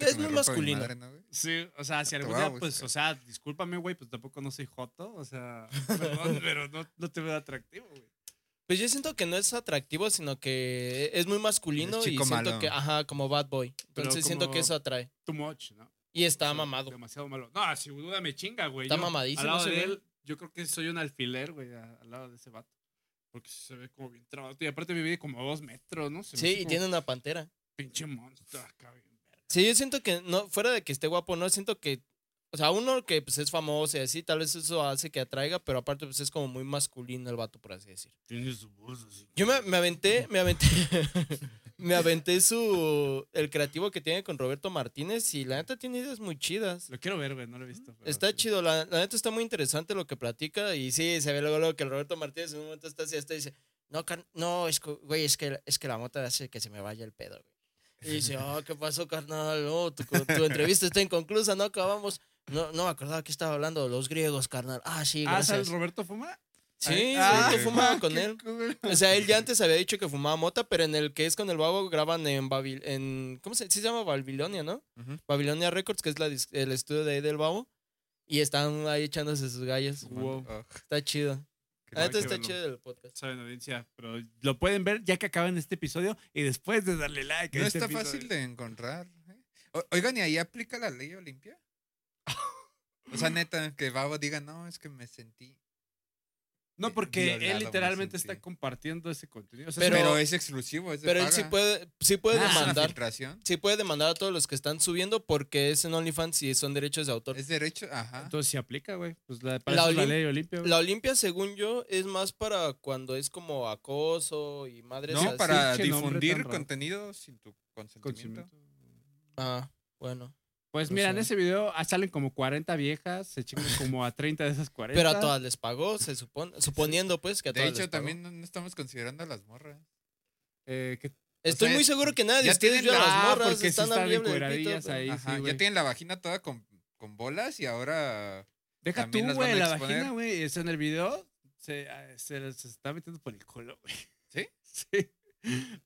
Es muy masculino. madre, ¿no, güey? Sí, o sea, si algún día, pues, o sea, discúlpame, güey, pues tampoco no soy joto, o sea, perdón, pero no, no te veo atractivo, güey. Pues yo siento que no es atractivo, sino que es muy masculino y siento malo. que, ajá, como bad boy. Entonces siento que eso atrae. Too much, ¿no? Y está Sí, mamado. Demasiado malo. No, si duda me chinga, güey. Está Yo, mamadísimo Al lado de él, yo creo que soy un alfiler, güey, al lado de ese vato. Porque se ve como bien trabado. Y aparte vive como a dos metros, ¿no? Se Sí, y como tiene una pantera. Pinche monstruo acá. Sí, yo siento que, no, fuera de que esté guapo, no, siento que, o sea, uno que pues es famoso y así, tal vez eso hace que atraiga, pero aparte pues es como muy masculino el vato, por así decir. Tiene su voz así. Yo me, me aventé, me aventé, me aventé su, el creativo que tiene con Roberto Martínez y la neta tiene ideas muy chidas. Lo quiero ver, güey, no lo he visto. pero Está sí. chido, la, la neta está muy interesante lo que platica y sí, se ve luego, luego que el Roberto Martínez en un momento está así, hasta dice, no, car- no, es que, güey, es que, es que la mota hace que se me vaya el pedo, güey. Y dice, oh, ¿qué pasó, carnal? No, tu, tu entrevista está inconclusa, no acabamos. No, no me acordaba que estaba hablando los griegos, carnal. Ah, sí, Ah, ¿sale gracias. Roberto Fuma? Sí, Ah, Roberto fumaba con él. cool. O sea, él ya antes había dicho que fumaba mota, pero en el que es con el babo graban en Babil en ¿cómo se, sí se llama Babilonia, no? Babilonia Records, que es la el estudio de ahí del babo. Y están ahí echándose sus gallas. Wow. Oh, Está chido. Neta que está chido el podcast. Saben, audiencia, pero lo pueden ver ya que acaban este episodio y después de darle like. a No este está episodio. fácil de encontrar. ¿eh? O- Oigan, ¿y ahí aplica la ley Olimpia? O sea, neta, que Babo diga, no, es que me sentí. No, porque Violado, él me literalmente está compartiendo ese contenido. O sea, Pero- Pero, es exclusivo, es de Pero él sí puede, sí puede Ah, ¿Es una demandar. filtración? Sí puede demandar a todos los que están subiendo porque es en OnlyFans y son derechos de autor. Es derecho, ajá. Entonces sí aplica, güey. Pues la, para La ley Olimpia. La Olimpia, según yo, es más para cuando es como acoso y madres No, así. para difundir contenido sin tu consentimiento. Consentimiento. Ah, bueno. Pues mira, en ese video ah, salen como 40 viejas, se chingan como a 30 de esas 40. Pero a todas les pagó, se supone. Suponiendo, pues, que a De todas hecho, les pagó. también no, estamos considerando a las morras. Eh, que- Estoy sea, muy seguro que nadie de ya ustedes tienen la- las morras. porque sí están ahí. Ajá, sí, güey. ya tienen la vagina toda con, con bolas y ahora. Deja tú, güey, la vagina, güey. es En el video se, ah, se, se está metiendo por el culo, güey. ¿Sí? Sí.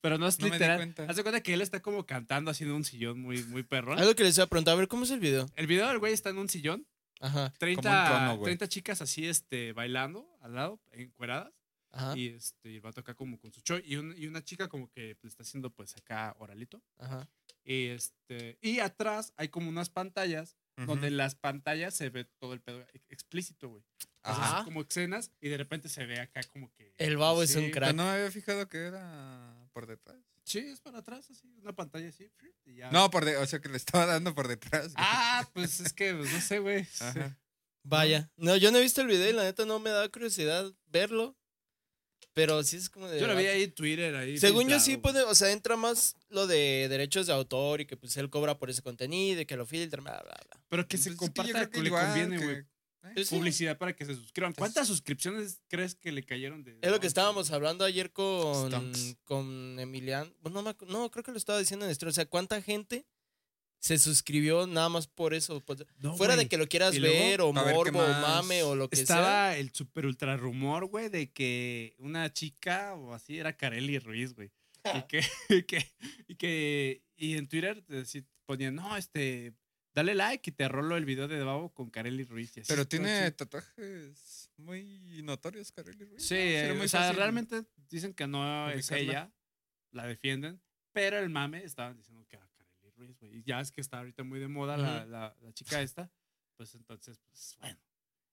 Pero no es No me di literal. cuenta. Haz de cuenta que él está como cantando haciendo un sillón muy, muy perrón. Algo que les iba a preguntar, a ver, ¿cómo es el video? El video del güey está en un sillón. Ajá, 30, trono, güey. 30 chicas así, este, bailando al lado, encueradas. ajá, Y este, y el vato acá como con su show. Y, un- y una chica como que le está haciendo pues acá oralito. ajá. Y este. Y atrás hay como unas pantallas. Donde en las pantallas se ve todo el pedo ex- explícito, güey. O sea, Ajá. como escenas y de repente se ve acá como que. El babo es un crack. Pero no me había fijado que era por detrás. Sí, es para atrás, así, una pantalla así. y ya. No, por de, o sea que le estaba dando por detrás. güey. Ah, pues es que, pues, no sé, güey. Ajá. Vaya. No, yo no he visto el video y la neta no me da curiosidad verlo. Pero sí es como de. Yo lo vi ahí en Twitter, ahí. Según yo sí puede, o sea, entra más lo de derechos de autor y que pues él cobra por ese contenido y que lo filtra, bla, bla, bla. Pero que se Pues yo comparta, creo que le conviene, que- güey. ¿eh? Pues sí. Publicidad para que se suscriban. ¿Cuántas suscripciones crees que le cayeron de.? Es lo que estábamos hablando ayer con, Stonks. con Emiliano. No, no, creo que lo estaba diciendo en stream. O sea, ¿cuánta gente se suscribió nada más por eso? Pues, No, fuera de que lo quieras luego, ver o ver morbo o mame o lo que sea. Estaba el super ultra rumor, güey, de que una chica o así era Kareli Ruiz, güey. Y que, y que, y que, y en Twitter te decí- ponían, no, este, dale like y te rolo el video de Babo con Kareli Ruiz. y así, Pero tiene así. tatuajes muy notorios, Kareli Ruiz. Sí, ¿no? Eh, muy o sea, realmente dicen que no es ella, la defienden, pero el mame estaban diciendo que era Ruiz, güey. Y ya es que está ahorita muy de moda la, la, la chica esta, pues entonces, pues bueno.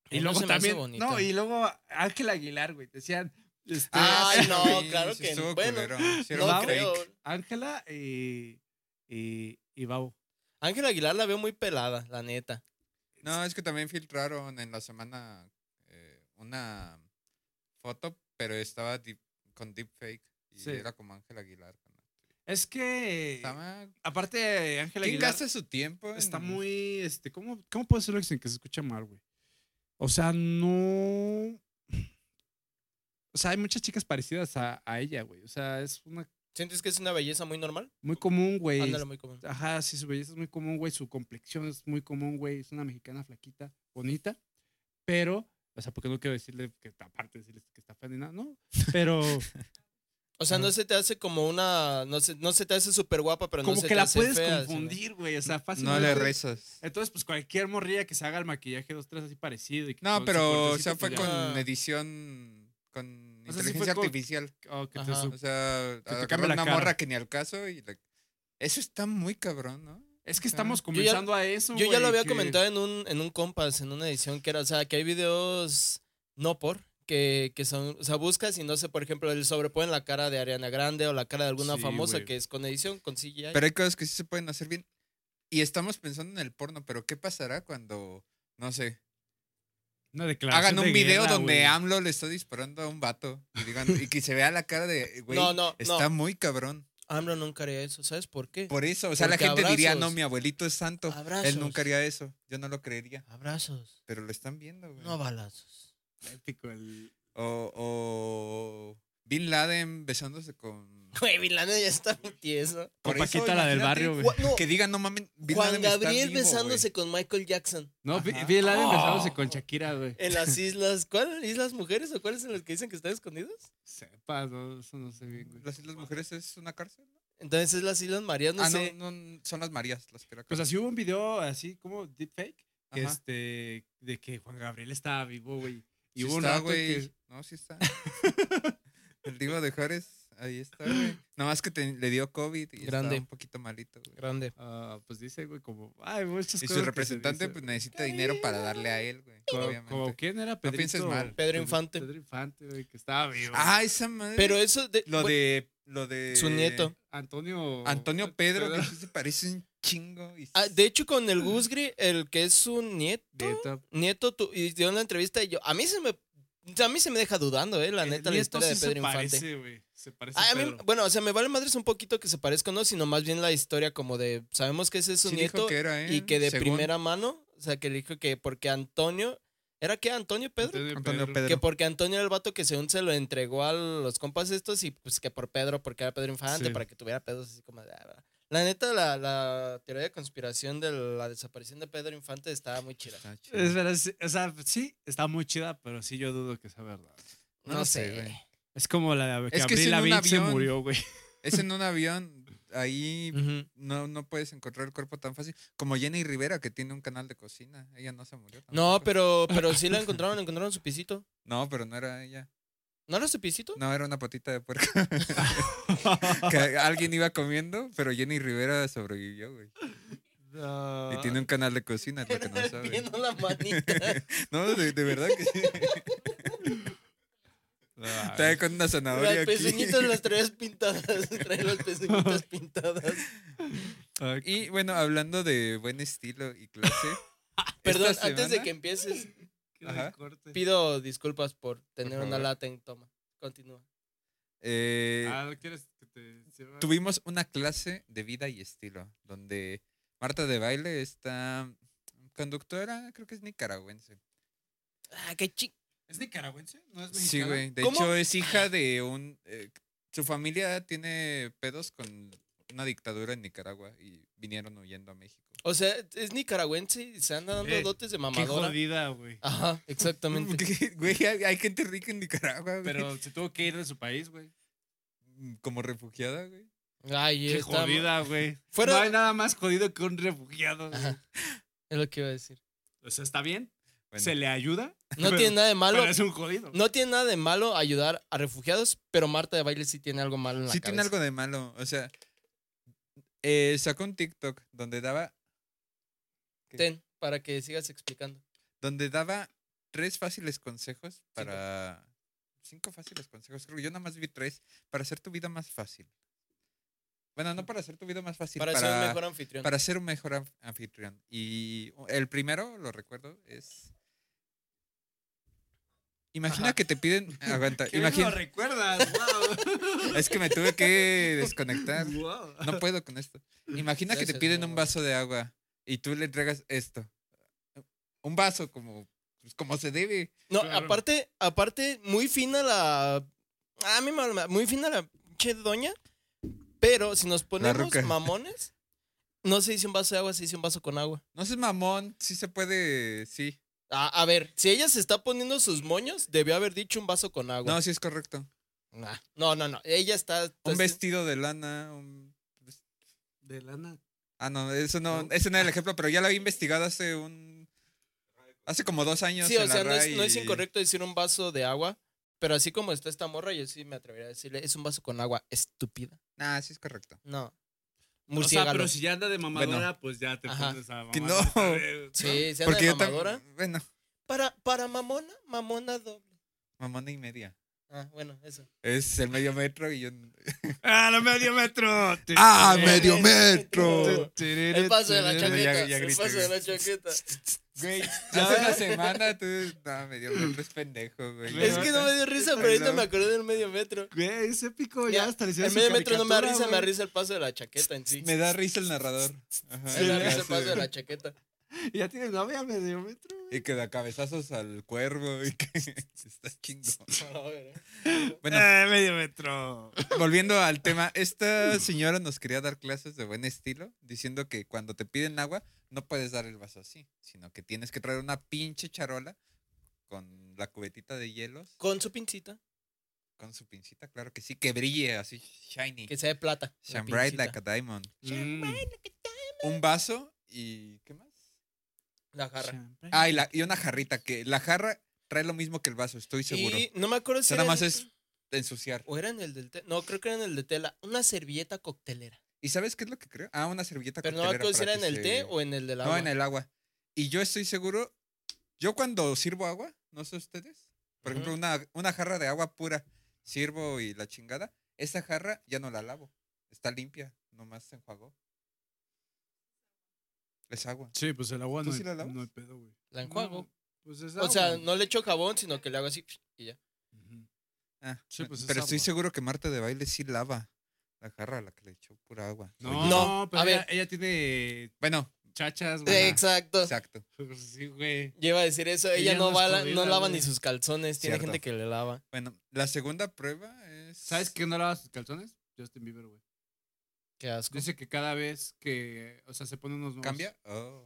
Y no luego hace también, no, y luego Ángel Aguilar, güey, decían, este, Ay, no, claro que estuvo bueno, no creo. Ángela y, y, y Babo. Ángel Aguilar la veo muy pelada, la neta. No, es que también filtraron en la semana eh, una foto, pero estaba deep- con deepfake. Y Sí. era como Ángel Aguilar. Es que, Estaba- aparte, Ángela ¿Quién Aguilar gasta su tiempo? en- está muy, este, ¿cómo, cómo puedo decirlo sin que se escuche mal, güey? O sea, no... O sea, hay muchas chicas parecidas a, a ella, güey. O sea, es una ¿Sientes que es una belleza muy normal? muy común, güey. Ándale, muy común. Ajá, sí, su belleza es muy común, güey. Su complexión es muy común, güey. Es una mexicana flaquita, bonita. Pero, o sea, porque no quiero decirle que aparte de decirle que está fea ni nada, ¿no? Pero O sea, no se te hace como una. No se, no se te hace súper guapa, pero como no se que te la hace puedes fea, confundir, güey. O sea, No fácilmente. le rezas. Entonces, pues cualquier morrilla que se haga el maquillaje dos, tres así parecido. y que No, pero o sea, fue pues, con ya. edición, con O sea, sí inteligencia con- artificial. Oh, que te Ajá. su- O sea, te agarró cambia la una cara. morra que ni al caso y la- Eso está muy cabrón, ¿no? Es que estamos Yo ya- comenzando a eso. Yo ya güey, lo había que- comentado en un, en un compas, en una edición que era, o sea, que hay videos no por, que, que son, o sea, buscas y no sé, por ejemplo, el sobreponen la cara de Ariana Grande o la cara de alguna Sí, famosa que es con edición, con CGI. Pero hay cosas que sí se pueden hacer bien. Y estamos pensando en el porno, pero ¿qué pasará cuando, no sé, Una declaración hagan un de video guerra, donde. AMLO le está disparando a un vato y, digan, y que se vea la cara de, güey, No, no, está no. muy cabrón. AMLO nunca haría eso, ¿sabes por qué? Por eso, o sea, la gente diría, no, mi abuelito es santo. Abrazos. Él nunca haría eso. Yo no lo creería. Abrazos, Pero lo están viendo, güey. no balazos. Épico el- O, o Bin Laden besándose con. Güey, Bin Laden ya está tieso. Con Por eso, Paquita, la del barrio, güey. No, Que digan, no mames, Bin Juan Laden está Gabriel vivo, besándose güey. con Michael Jackson No, Ajá. vi el Allen Oh. besándose con Shakira, güey. en las islas. ¿Cuál? ¿Islas mujeres o cuáles son las que dicen que están escondidos? Sepa, no, eso no sé bien, güey. ¿Las Islas Mujeres es una cárcel? Entonces es las Islas Marías, no ah, sé. no, no, son las Marías las que era O sea, sí hubo un video así como deepfake, que Ajá. este, de que Juan Gabriel estaba vivo, güey. Y Sí hubo un está, rato que... No, sí está. El Divo de Juárez, ahí está, güey. Nada más que te- le dio COVID y Grande. está un poquito malito, güey. Grande. ah, pues dice, güey, como... Ay, muchas Y su que se representante pues necesita dinero para darle a él, güey. Como, quién era Pedrito. pienses mal. Pedro Infante. Pedro Infante, güey, que estaba vivo. Ah, esa madre. Pero eso de, Lo de. Lo de. su nieto. Antonio... Antonio Pedro, que sí se parece un chingo. y- Ah, de hecho, con el Gusgri, el que es su nieto, nieto, tu- y dio una entrevista y yo, a mí se me, a mí se me deja dudando, eh, la El neta, la historia de Pedro se Infante. parece, güey. Se parece Ah, a a mí- Pedro. bueno, o sea, me vale madres un poquito que se parezca, no, sino más bien la historia como de, sabemos que ese es su Sí nieto que era, ¿eh? y que de Según primera mano, o sea, que le dijo que porque Antonio, ¿era qué? Antonio Pedro? Antonio Pedro. Que porque Antonio era el vato que según se lo entregó a los compas estos y pues que por Pedro, porque era Pedro Infante, Sí. para que tuviera pedos así como de... ah. La neta, la, la teoría de conspiración de la desaparición de Pedro Infante estaba muy chida. Está. Es verdad, sí, o sea, sí, está muy chida, pero sí yo dudo que sea verdad. No, No sé, güey. Es como la de que Es que un Lavigne se murió, güey. Es en un avión. Ahí no, no puedes encontrar el cuerpo tan fácil. Como Jenny Rivera, que tiene un canal de cocina. Ella no se murió. No, tampoco. pero, pero sí la encontraron, encontraron su pisito. No, pero no era ella. ¿No era su pisito? No, era una patita de puerco. que alguien iba comiendo, pero Jenny Rivera sobrevivió, güey. No. Y tiene un canal de cocina, es lo que no sabe. Viendo la manita. No, de, de verdad que sí. Trae con una zanahoria Las pezuñitas las traías pintadas. Trae las pezuñitas pintadas. Y bueno, hablando de buen estilo y clase. Perdón, antes de que empieces, Ajá. corte. pido disculpas por tener una favor. lata en toma. Continúa. eh, Ah, ¿no quieres que te sirva? tuvimos una clase de vida y estilo, donde Marta de baile está conductora, creo que es nicaragüense. Ah, qué chi... ¿Es nicaragüense? ¿No es Sí, mexicana? güey. De ¿Cómo? hecho, es hija de un. eh, su familia tiene pedos con una dictadura en Nicaragua y vinieron huyendo a México. O sea, es nicaragüense y se anda dando Eh, dotes de Qué mamadora. jodida, güey. Ajá, exactamente. ¿Qué? Güey, hay, hay gente rica en Nicaragua, güey. Pero se tuvo que ir de su país, güey. Como refugiada, güey. Ay, Qué está- jodida, güey. Fuera- No hay nada más jodido que un refugiado. Ajá. Es lo que iba a decir. O sea, está bien. Bueno, Se le ayuda. No pero- tiene nada de malo. Pero es un jodido. No tiene nada de malo ayudar a refugiados, pero Marta de baile sí tiene algo malo en la sí tiene algo de malo. O sea, eh, sacó un TikTok donde daba. ¿Qué? Ten, para que sigas explicando. Donde daba tres fáciles consejos para. Cinco fáciles consejos. Creo que yo nada más vi tres. Para hacer tu vida más fácil. Bueno, no para hacer tu vida más fácil. para, Para, ser un mejor anfitrión. para ser un mejor anf- anfitrión. Y el primero, lo recuerdo, es. Imagina Ajá. que te piden. Aguanta. ¿Qué imagina, lo recuerdas? Wow. es que me tuve que desconectar. Wow. No puedo con esto. Imagina que te piden un vaso de agua y tú le entregas esto. Un vaso como, pues, como se debe. No, Claro. aparte, aparte, muy fina la. A mí me- muy fina la pinche doña. Pero si nos ponemos mamones, no se dice un vaso de agua, se dice un vaso con agua. No seas mamón, sí se puede, sí. A, a ver, si ella se está poniendo sus moños, debió haber dicho un vaso con agua. No, sí es correcto. Nah. No, no, no. Ella está. Un vestido de lana, un... De lana. Ah, no, eso no, ¿No? ese no era el ejemplo, pero ya lo había investigado hace un... Hace como dos años. Sí, en o la sea, no es, no es incorrecto decir un vaso de agua, pero así como está esta morra, yo sí me atrevería a decirle, es un vaso con agua estúpida. Nah, sí es correcto. No. O sea, Murciélago. pero si ya anda de mamadora, pues ya te Ajá. pones a Que mamar no. Sí, se anda Porque de mamadora. Bueno, Para, para mamona, mamona doble. mamona y media. Ah, bueno, eso. Es el medio metro y yo. ¡Ah, la medio metro! ¡Ah, medio metro! El paso de la Ya- chaqueta. ya el grité, paso de güey. la chaqueta. Güey, hace una semana tú. No, medio metro es pendejo, güey. Es que no me dio risa, pero ahorita me acordé del medio metro. Güey, es épico, Ya, ya hasta le hicieron El medio metro no me da risa, me da risa el paso de la chaqueta en sí. Me da risa el narrador. Ajá. Me da risa el paso de la chaqueta. Y ya tienes novia medio metro. Y que da cabezazos al cuervo y que está chingón. A Bueno, Eh, medio metro. volviendo al tema, esta señora nos quería dar clases de buen estilo, diciendo que cuando te piden agua, no puedes dar el vaso así, sino que tienes que traer una pinche charola con la cubetita de hielos, Con su pincita, con su pincita, claro que sí, que brille así, shiny. que sea de plata. la Shine bright like a diamond. Mm. Un vaso y. ¿Qué más? La jarra. Ah, y, la, y una jarrita, que la jarra trae lo mismo que el vaso, estoy seguro. Y no me acuerdo O si sea, nada más es ensuciar. O era en el del té. No, creo que era en el de tela. Una servilleta coctelera. ¿Y sabes qué es lo que creo? Ah, una servilleta Pero no me coctelera acuerdo si era en el se- té o en el del agua. No, en el agua. Y yo estoy seguro, yo cuando sirvo agua, no sé ustedes, por ejemplo, una, una jarra de agua pura, sirvo y la chingada, esa jarra ya no la lavo. Está limpia, nomás se enjuagó. Es agua. Sí, pues el agua ¿Tú no, sí hay, la lavas? no hay pedo, güey. La enjuago. No, pues es o sea, agua. no le echo jabón, sino que le hago así y ya. Ujú. Ah, Sí, pues es pero estoy agua. seguro que Marta de baile sí lava la jarra a la que le echó pura agua. No, No, pero a ella, ver. ella tiene Bueno, chachas, güey. Eh, Exacto. exacto. Pues Sí, güey. Yo iba a decir eso. Ella, Ella no, va no lava güey. ni sus calzones. Tiene Cierto. gente que le lava. Bueno, la segunda prueba es. ¿Sabes quién no lava sus calzones? Justin Bieber, güey. Qué asco. Dice que cada vez que, o sea, se pone unos nuevos. ¿Cambia? Oh.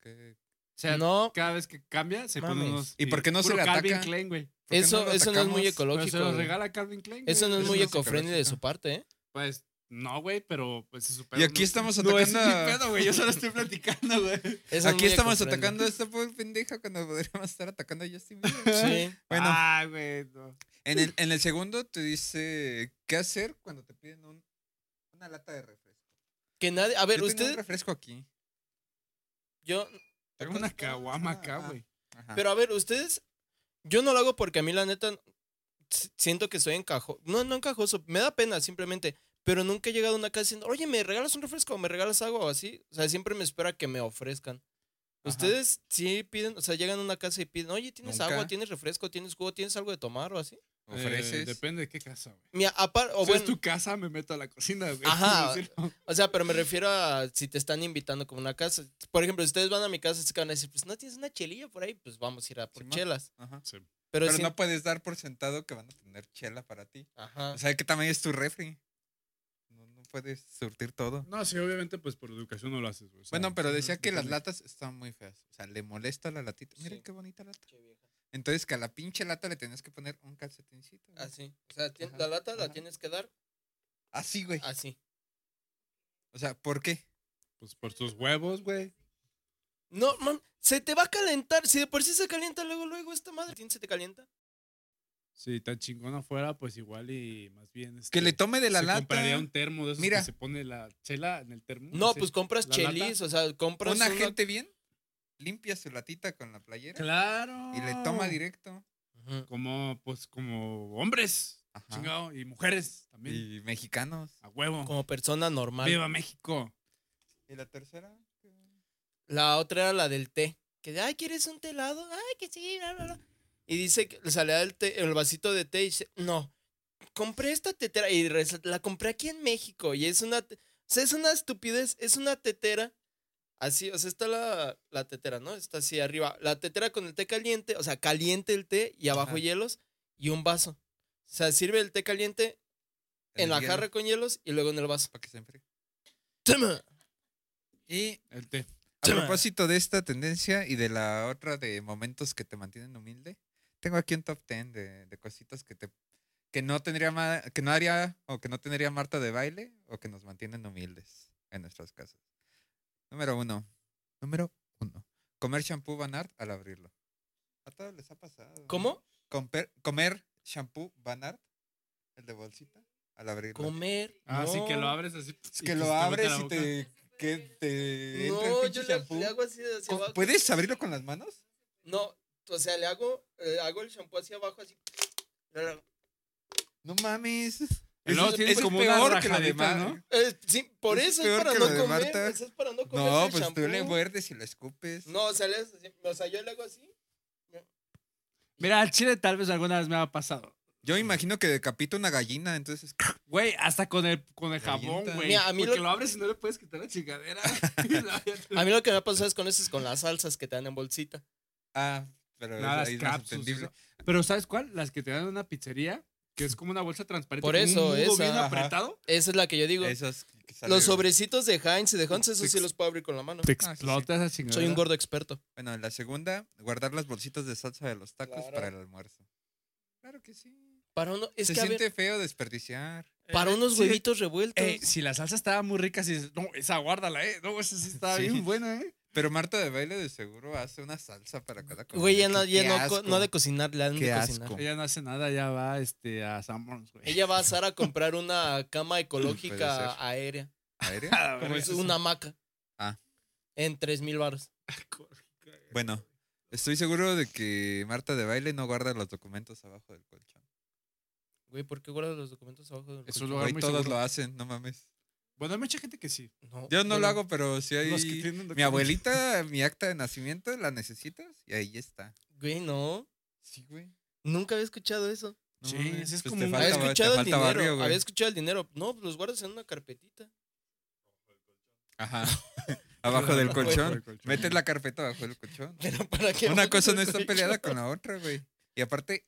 qué- O sea, No, cada vez que cambia, se pone Mames. unos. ¿Y por qué no se le Calvin ataca? Klein, güey. ¿por qué eso, lo eso no es muy? Pero ecológico. se los regala Calvin Klein. Eso no es Eso muy no eco-friendly de su parte, ¿eh? Pues, no, güey, pero pues es su Y aquí estamos No, ese es atacando mi pedo, güey. Yo solo estoy platicando, güey. Es Aquí estamos atacando a esta pobre pendeja cuando podríamos estar atacando a Justin Bieber. Sí. Bueno, Ah, güey. no. en, el, en el segundo te dice qué hacer cuando te piden un- una lata de refresco. Que nadie. A ver, Yo tengo un usted. refresco aquí. Yo. Tengo una caguama acá, güey. Ajá. Pero a ver, ustedes. Yo no lo hago porque a mí, la neta. Siento que soy encajoso. No, no encajoso. Me da pena, simplemente. Pero nunca he llegado a una casa diciendo, oye, ¿me regalas un refresco? ¿O me regalas algo? O así. O sea, siempre me espera que me ofrezcan. Ajá. Ustedes sí piden, o sea, llegan a una casa y piden, oye, ¿tienes Nunca. agua? ¿Tienes refresco? ¿Tienes jugo? ¿Tienes algo de tomar o así? Ofreces. Eh, depende de qué casa, güey. Mira, aparte, o bueno, es tu casa, me meto a la cocina, güey. Ajá. O sea, pero me refiero a si te están invitando como una casa. Por ejemplo, si ustedes van a mi casa, se van a decir, pues no tienes una chelilla por ahí, pues vamos a ir a por chelas. Ajá. Sí. Pero, no puedes dar por sentado que van a tener chela para ti. Ajá. O sea, ¿qué tamaño es tu refri? No, no puedes surtir todo. No, sí, obviamente, pues por educación no lo haces, güey. O sea, Bueno, pero decía que las latas están muy feas. O sea, le molesta la latita. Miren Sí. qué bonita lata. Che, vieja. Entonces, que a la pinche lata le tenías que poner un calcetincito. güey. Así. O sea, Ajá, la lata la tienes que dar Así, güey. así. O sea, ¿por qué? Pues por tus huevos, güey. No, man, se te va a calentar. Si de por sí se calienta luego, luego esta madre. ¿Quién se te calienta? Si tan chingón afuera, pues igual y más bien. Que este, le tome de la se lata. compraría un termo de esos Mira. que se pone la chela en el termo. No, pues compras chelis, o sea, compras Una una- gente bien limpia su latita con la playera Claro. y le toma directo. Como, pues, como hombres. Ajá. Chingado. Y mujeres también. Y mexicanos. A huevo. como persona normal. Viva México. ¿Y la tercera? La otra era la del té. Que de, ay, ¿quieres un té helado? Ay, que sí, bla, bla, bla. Y dice que le salía el, té- el vasito de té y dice, no, compré esta tetera y la compré aquí en México. Y es una, o sea, es una estupidez, es una tetera. Así, o sea, está la, la tetera, ¿no? Está así arriba. La tetera con el té caliente, o sea, caliente el té y abajo Ajá. hielos y un vaso. O sea, sirve el té caliente en la jarra con hielos y luego en el vaso. Para que se enfríe. ¡Toma! Y El té. a Toma. propósito de esta tendencia y de la otra de momentos que te mantienen humilde, tengo aquí un top 10 de, de cositas que te que no tendría que no haría o que no tendría Marta de baile o que nos mantienen humildes en nuestras casas. Número uno. Número uno. Comer shampoo Van Art al abrirlo. A todos les ha pasado. ¿no? ¿Cómo? Comper- comer shampoo Banart, el de bolsita, al abrirlo. Comer. Ah, sí, que no. lo abres así. Es que lo abres y te, que te entra No, el yo le, shampoo. le hago así hacia ¿Cómo- abajo. ¿Puedes abrirlo con las manos? No, o sea, le hago, eh, hago el shampoo hacia abajo así. No mames. Eso- es como una peor que lo de ¿no? Eh, sí, por Eso es eso es, para no comer. Marta. eso es para no comer No, pues tú le muerdes y lo escupes. No, o sea, le o sea, yo le hago así. Mira, al chile tal vez alguna vez me ha pasado. Yo imagino que decapita una gallina, entonces. Güey, hasta con el, con el jabón, güey. Porque lo- lo... abres y no le puedes quitar la chingadera. A mí lo que me ha pasado es con eso, es con las salsas que te dan en bolsita. Ah, pero Nada, las no es capsules, entendible. eso. Pero ¿sabes cuál? Las que te dan en una pizzería, que es como una bolsa transparente. Por con un eso, nudo esa, bien ajá. apretado. Esa es la que yo digo. Esas que sale- Los sobrecitos de Heinz y de Hunts, esos Te sí los puedo abrir con la mano. Te Ah, sí, sí. explota esa. Soy un gordo experto. Bueno, en la segunda, guardar las bolsitas de salsa de los tacos Claro. para el almuerzo. Claro que sí. Para uno, es Se que a siente ver, feo desperdiciar. para Eh, unos sí, huevitos revueltos. eh, si la salsa estaba muy rica, si dices, no, esa guárdala, eh. No, esa sí estaba Sí. bien buena, eh. Pero Marta de baile de seguro hace una salsa para cada comida. Güey, ya no, ya no, co- no de cocinar, le dan Qué de asco. cocinar. Ella no hace nada, ya va este, a Sanborns, güey. Ella va a Sara a comprar una cama ecológica aérea. ¿Aérea? Como es una hamaca. Ah. En tres mil baros. Bueno, estoy seguro de que Marta de baile no guarda los documentos abajo del colchón. Güey, ¿por qué guardas los documentos abajo del Es colchón? un lugar Güey, muy todos seguro. lo hacen, no mames. Bueno, hay mucha gente que sí. No, Yo no bueno, lo hago, pero sí hay... Los que tienen Mi abuelita, mi acta de nacimiento, ¿la necesitas? Y ahí está. Güey, no. Sí, güey. Nunca había escuchado eso. No Sí, es pues como te un- falta, había te escuchado el dinero. barrio, había escuchado el dinero. No, pues los guardas en una carpetita. Ajá. abajo del Abajo colchón. del colchón. Metes la carpeta abajo del colchón. Pero para qué. Una cosa no está peleada con la otra, güey. Y aparte,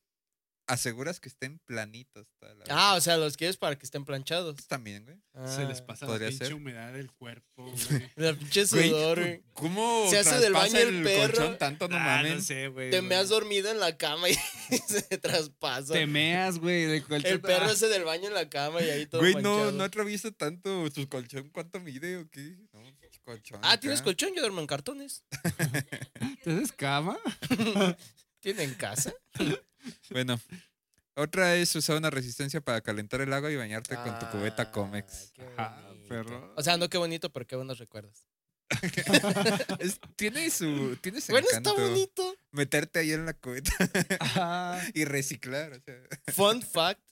aseguras que estén planitos. Toda la Ah, o sea, los quieres para que estén planchados. También, güey. Se les Ah. pasa la pinche ser. humedad del cuerpo, güey. La pinche sudor, güey. ¿Cómo Se hace del baño el perro. colchón tanto? No Ah, mames. no sé, güey. Te güey. me has dormido en la cama y se traspasa. Te meas, güey, del colchón. El perro Ah, hace del baño en la cama y ahí todo Güey, no, manchado. no atraviesa tanto su colchón. ¿Cuánto mide o qué? No, pinche colchón. Ah, ¿tienes acá. colchón? Yo duermo en cartones. ¿Tienes cama? ¿Tienen casa? Bueno, otra es usar una resistencia para calentar el agua y bañarte con tu cubeta Ah, Comex. Ajá, perro. O sea, no qué bonito, pero qué buenos recuerdos. Es- tiene su, tiene su Bueno, encanto. está bonito. Meterte ahí en la cubeta y reciclar. O sea. Fun fact.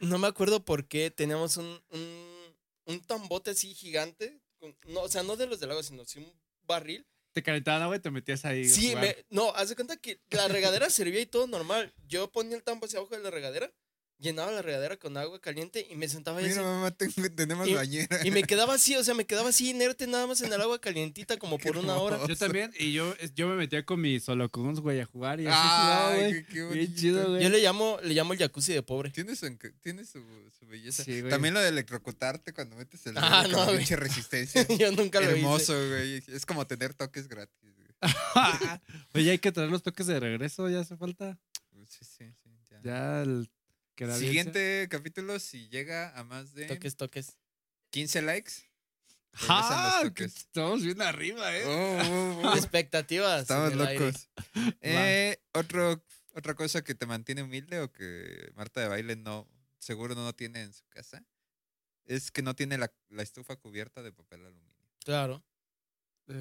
No me acuerdo por qué teníamos un, un, un tambote así gigante. con- no, o sea, no de los del agua, sino sí un barril. Te calentaban agua y te metías ahí. Sí, me, no, haz de cuenta que la regadera servía y todo normal. Yo ponía el tambo hacia abajo de la regadera, llenaba la regadera con agua caliente y me sentaba Mira, así, mamá, tengo- tenemos Y- bañera. Y me quedaba así, o sea, me quedaba así inerte nada más en el agua calientita como Qué por una hora. hermoso. Yo también, y yo, yo me metía con mis solocuns, güey, a jugar y así Ay, güey. qué, qué bonito. chido, güey. Yo le llamo, le llamo el jacuzzi de pobre. Tiene su, tiene su, su belleza. Sí, güey. También lo de electrocutarte cuando metes el Ah, dedo no, con pinche resistencia. Yo nunca lo hice. Hermoso, güey. Es como tener toques gratis. güey. Oye, hay que traer los toques de regreso, ya hace falta. Sí, sí, sí. ya. Ya el audiencia- Siguiente capítulo, si llega a más de Toques, toques. 15 likes. ¡Ah! Estamos bien arriba, ¿eh? Oh, oh, oh. Expectativas. Estamos locos. Eh, otro, otra cosa que te mantiene humilde o que Marta de baile no, seguro no tiene en su casa, es que no tiene la, la estufa cubierta de papel aluminio. Claro.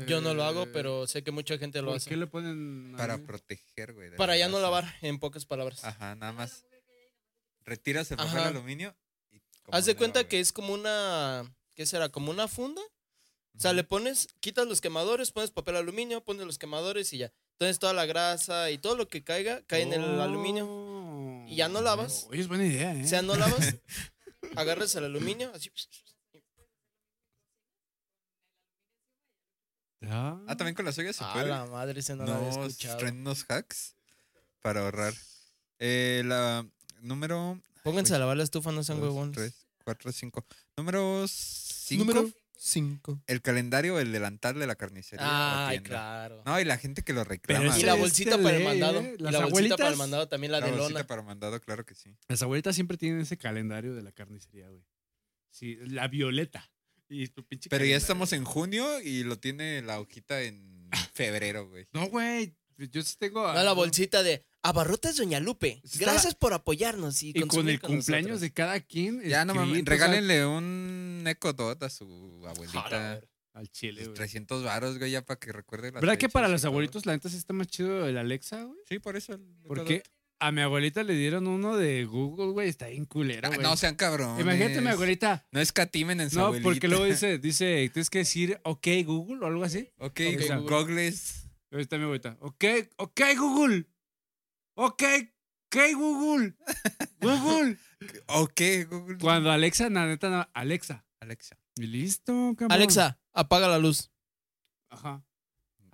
Yo no lo hago, Eh, pero sé que mucha gente lo ¿Por hace. qué le ponen Para proteger, güey. Para ya no lavar, en pocas palabras. Ajá, nada más. Retiras el papel Ajá. aluminio y Haz de cuenta que es como una. ¿Qué será? Como una funda. O sea, le pones, quitas los quemadores, pones papel aluminio, pones los quemadores y ya. Entonces toda la grasa y todo lo que caiga cae en el aluminio. Oh. Y ya no lavas. Oye, es buena idea, ¿eh? O sea, no lavas, agarras el aluminio, así. Ah, Ah, también con las ollas se A puede. la madre, ese no, lo había Nos escuchado. traen unos hacks para ahorrar. Eh, la número Pónganse a lavar la estufa, no sean huevones. tres, cuatro, cinco. Número cinco. Número 5. El calendario, el delantal de la carnicería. Ay, claro. No, y la gente que lo reclama. Pero Y la bolsita de para el mandado. ¿eh? Y Las la bolsita para el abuelitas- mandado también la, La de bolsita lona. para mandado, claro que sí. Las abuelitas siempre tienen ese calendario de la carnicería, güey. Sí, la violeta. Y tu pinche Pero ya estamos en junio y lo tiene la hojita en febrero, güey. No, güey. Yo sí tengo. No, la bolsita de Abarrotes Doña Lupe. Está- Gracias por apoyarnos y, Y con el cumpleaños de cada quien. Ya no mames, regálenle un Echo Dot a su abuelita. Al chile, güey. 300 varos, güey, ya para que recuerde las ¿Verdad que para los todo. abuelitos la neta sí está más chido el Alexa, güey? Sí, por eso. Porque a mi abuelita le dieron uno de Google, güey. Está bien culero, Ah, güey. no sean cabrones. Imagínate mi abuelita. No escatimen en su No, abuelita. porque luego dice, dice, tienes que decir ok Google o algo así. Ok, Ok, con Google. goggles. Ahí está mi abuelita. Ok, ok Google. Ok, ok Google. Google. Ok, Google. Cuando Alexa, la neta, no, Alexa. Alexa. Y listo, cabrón. Alexa, apaga la luz. Ajá.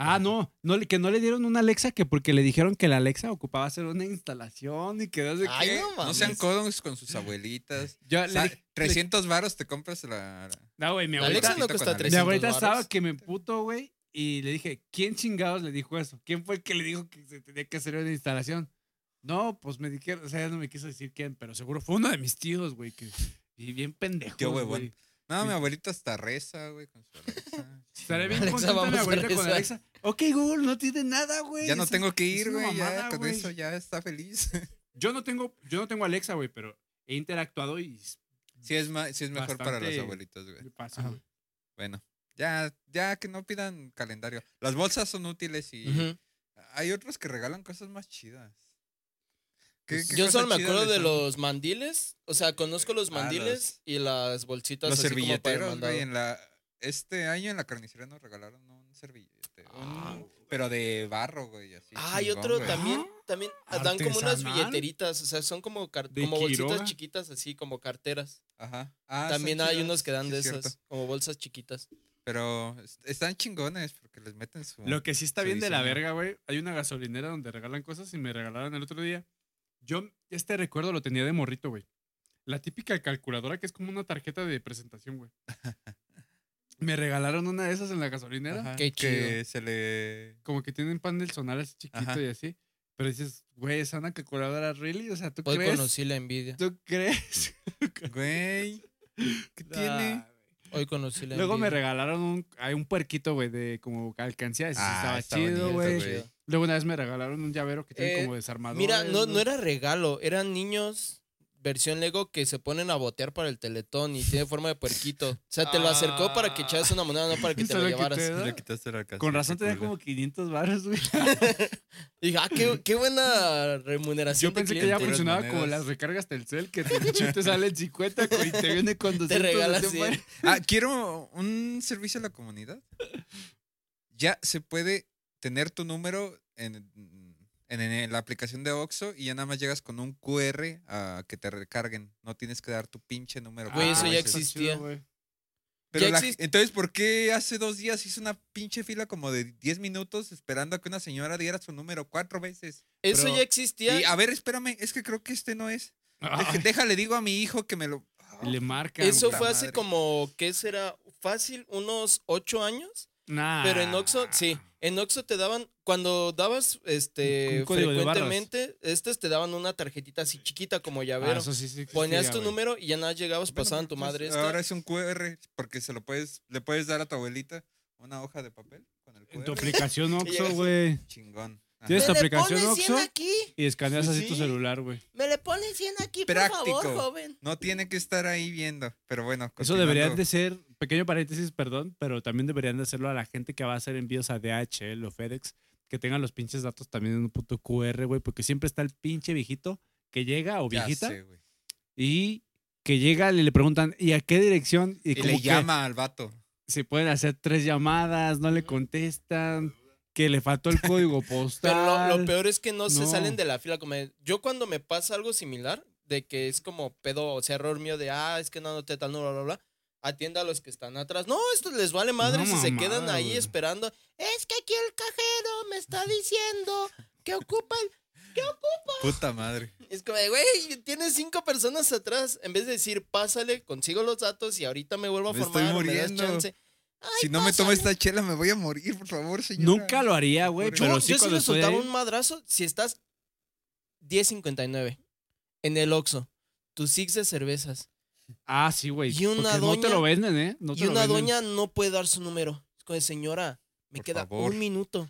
Ah, no, que no le dieron una Alexa que porque le dijeron que la Alexa ocupaba hacer una instalación y que no sé Ay, qué. no No sean codos con sus abuelitas. Yo O sea, dije- 300 varos te compras la... No, güey, mi La abuelita, Alexa no cuesta Alexa. 300 mi abuelita estaba que me puto, güey, y le dije, ¿quién chingados le dijo eso? ¿Quién fue el que le dijo que se tenía que hacer una instalación? No, pues me dijeron, o sea, ya no me quiso decir quién, pero seguro fue uno de mis tíos, güey, que y bien pendejo. Tío huevón. No, mi abuelita hasta reza, güey, con su Alexa. Estaré bien Alexa, contenta vamos mi a abuelita con. Alexa. Ok, Google, no tiene nada, güey. Ya no es- tengo que ir, güey, ya con eso ya está feliz. Yo no tengo, yo no tengo Alexa, güey, pero he interactuado y Sí es, ma- sí es mejor para los abuelitos, güey. Bueno, ya, ya que no pidan calendario. Las bolsas son útiles y hay otros que regalan cosas más chidas. ¿Qué- Pues qué Yo solo me acuerdo de los mandiles. O sea, conozco los Ah, mandiles y las bolsitas los así como para el servilleteros, mandado. güey. En la, este año en la carnicería nos regalaron un servillete. un- Ah. pero de barro, güey. Así, Ah, y chingón, otro güey. también, también dan como unas billeteritas, o sea, son como, car- ¿De como bolsitas chiquitas, así como carteras. Ajá. Ah, también hay chidas, unos que dan sí de es cierto. esas, como bolsas chiquitas. Pero est- están chingones porque les meten su. Lo que sí está bien de la verga, güey. Hay una gasolinera donde regalan cosas y me regalaron el otro día. Yo este recuerdo lo tenía de morrito, güey. La típica calculadora que es como una tarjeta de presentación, güey. me regalaron una de esas en la gasolinera. Ajá, Qué Que se le. Como que tienen panel sonar así chiquito Ajá. y así. Pero dices, güey, ¿es una calculadora really? O sea, ¿tú Hoy crees? conocí la envidia. ¿Tú crees? Güey. ¿Qué tiene? Hoy conocí la Luego me regalaron un, hay un puerquito, güey, de como alcancía. Ah, estaba chido, bonito, güey. güey. Luego una vez me regalaron un llavero que tiene Eh, como desarmador. Mira, no, no era regalo, eran niños versión Lego que se ponen a botear para el teletón y tiene forma de puerquito. O sea, te lo acercó para que echaras una moneda, no para que te ¿Se lo llevaras. Con razón tenía culo. como 500 baros, güey. Y dije, ah, qué, qué buena remuneración Yo de pensé que ya funcionaba como las recargas Telcel, que te, te sale en 50 y te viene con 200. Te regalas de 100. madre. Ah, quiero un servicio a la comunidad. Ya se puede tener tu número en, en, en la aplicación de Oxxo y ya nada más llegas con un QR a que te recarguen. No tienes que dar tu pinche número. Güey, eso ya existía. chido. Pero Ya la- existe. entonces, ¿por qué hace dos días hice una pinche fila como de 10 minutos esperando a que una señora diera su número cuatro veces? Eso Pero- ya existía. Y a ver, espérame, es que creo que este no es. Deja- Ay, déjale, digo a mi hijo que me lo... le marcan. Eso puta fue hace como, ¿qué será? Fácil, unos ocho años. Nah. Pero en Oxxo, sí. En Oxxo te daban, cuando dabas este frecuentemente, estos te daban una tarjetita así chiquita como Ah, llavero. eso sí, sí Ponías tu güey. número y ya nada llegabas, Bueno, pasaban tu pues, madre esta. Ahora es un QR porque se lo puedes, le puedes dar a tu abuelita una hoja de papel con el En tu QR. aplicación Oxxo, güey. Chingón. Ajá. Tienes tu ¿Me le aplicación pones 100 Oxxo aquí? y escaneas así tu celular, güey. ¿Me le pones 100 aquí, Práctico. por favor, joven? No tiene que estar ahí viendo, pero bueno. Eso deberían continuando. de ser, pequeño paréntesis, perdón, pero también deberían de hacerlo a la gente que va a hacer envíos a DHL o FedEx, que tengan los pinches datos también en un puto QR, güey, porque siempre está el pinche viejito que llega o Ya viejita sé, y que llega y le preguntan, ¿y a qué dirección? Y, Y como le que llama al vato. se pueden hacer tres llamadas, no le contestan, que le faltó el código postal. Pero lo, lo peor es que no, se salen de la fila. Como yo cuando me pasa algo similar, de que es como pedo, o sea, error mío de, ah, es que no anoté tal, no, bla, bla, bla. Atienda a los que están atrás. No, esto les vale madre No, si se quedan ahí güey. esperando. Es que aquí el cajero me está diciendo que ocupa el... Puta madre. Es como, de, güey, tienes cinco personas atrás. En vez de decir, pásale, consigo los datos y ahorita me vuelvo a Me formar estoy o me das muriendo. chance. Ay, si no me tomo esta chela, me voy a morir, por favor, señora. Nunca lo haría, güey, Yo- Yo, pero yo sí cuando le soltaba ahí- un madrazo si estás 10.59 en el Oxxo. Tus six de cervezas. Ah, sí, güey. Y una porque No te doña- lo venden, ¿eh? No te y una doña no puede dar su número. Es como de señora, me Por queda favor. un minuto.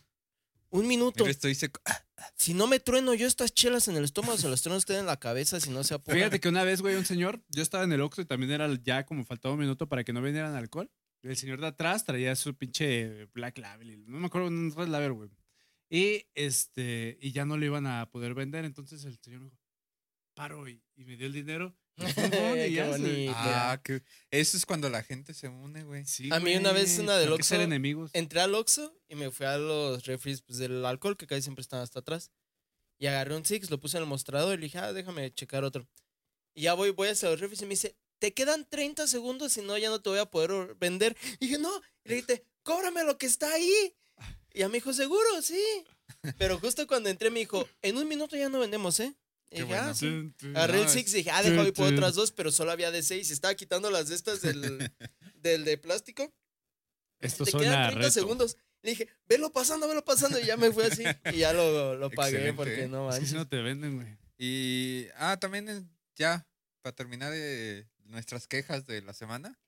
Un minuto. Mira, estoy seco. Ah, Si no me trueno yo estas chelas en el estómago, se las trueno usted en la cabeza si no se apura. Fíjate que una vez, güey, un señor, yo estaba en el Oxxo y también era ya como faltaba un minuto para que no vendieran alcohol. El señor de atrás traía su pinche Black Label, y no me acuerdo, un Red Label, güey. Y este, y ya no lo iban a poder vender, entonces el señor me dijo, paro y, y me dio el dinero. Y ya se-. Ah, que eso es cuando la gente se une, güey. Sí, A mí una vez güey, una del hay que ser Oxxo, enemigos. Entré al Oxxo y me fui a los refries pues, del alcohol, que casi siempre están hasta atrás. Y agarré un Six, lo puse en el mostrador y le dije, ah, déjame checar otro. Y ya voy, voy hacia los refries y me dice, te quedan 30 segundos, si no, ya no te voy a poder or- vender. Y dije, no. Y le dije, cóbrame lo que está ahí. Y ya me dijo, seguro, sí. Pero justo cuando entré me dijo, en un minuto ya no vendemos, ¿eh? Y Qué bueno. sí. El es- Six y dije, ah, deja voy por otras dos, pero solo había de seis. Estaba quitando las de estas del, del de plástico. Esto Te quedan a 30 reto. segundos. Le dije, velo pasando, velo pasando. Y ya me fui así. Y ya lo, lo pagué Excelente, porque ¿eh? no manches. si no te venden, güey. Y, ah, también eh, ya, para terminar eh, nuestras quejas de la semana.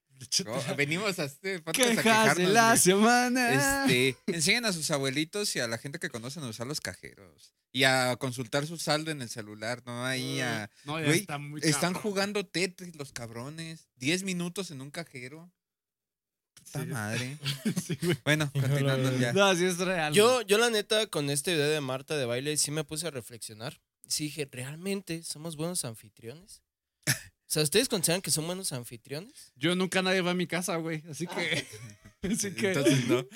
Venimos a este podcast a de la güey. semana. Este, enseñen a sus abuelitos y a la gente que conocen a usar los cajeros. Y a consultar su saldo en el celular, ¿no? Ahí a... No, ya Güey, está muy Están cabrón. jugando Tetris los cabrones. 10 minutos en un cajero. Puta Sí. madre. Sí, güey. Bueno, continuando ya. No, sí es real. Yo, yo la neta, con este video de Marta de baile, sí me puse a reflexionar. Sí dije, ¿realmente somos buenos anfitriones? O sea, ¿ustedes consideran que son buenos anfitriones? Yo nunca nadie va a mi casa, güey. Así que. así que. Entonces, no.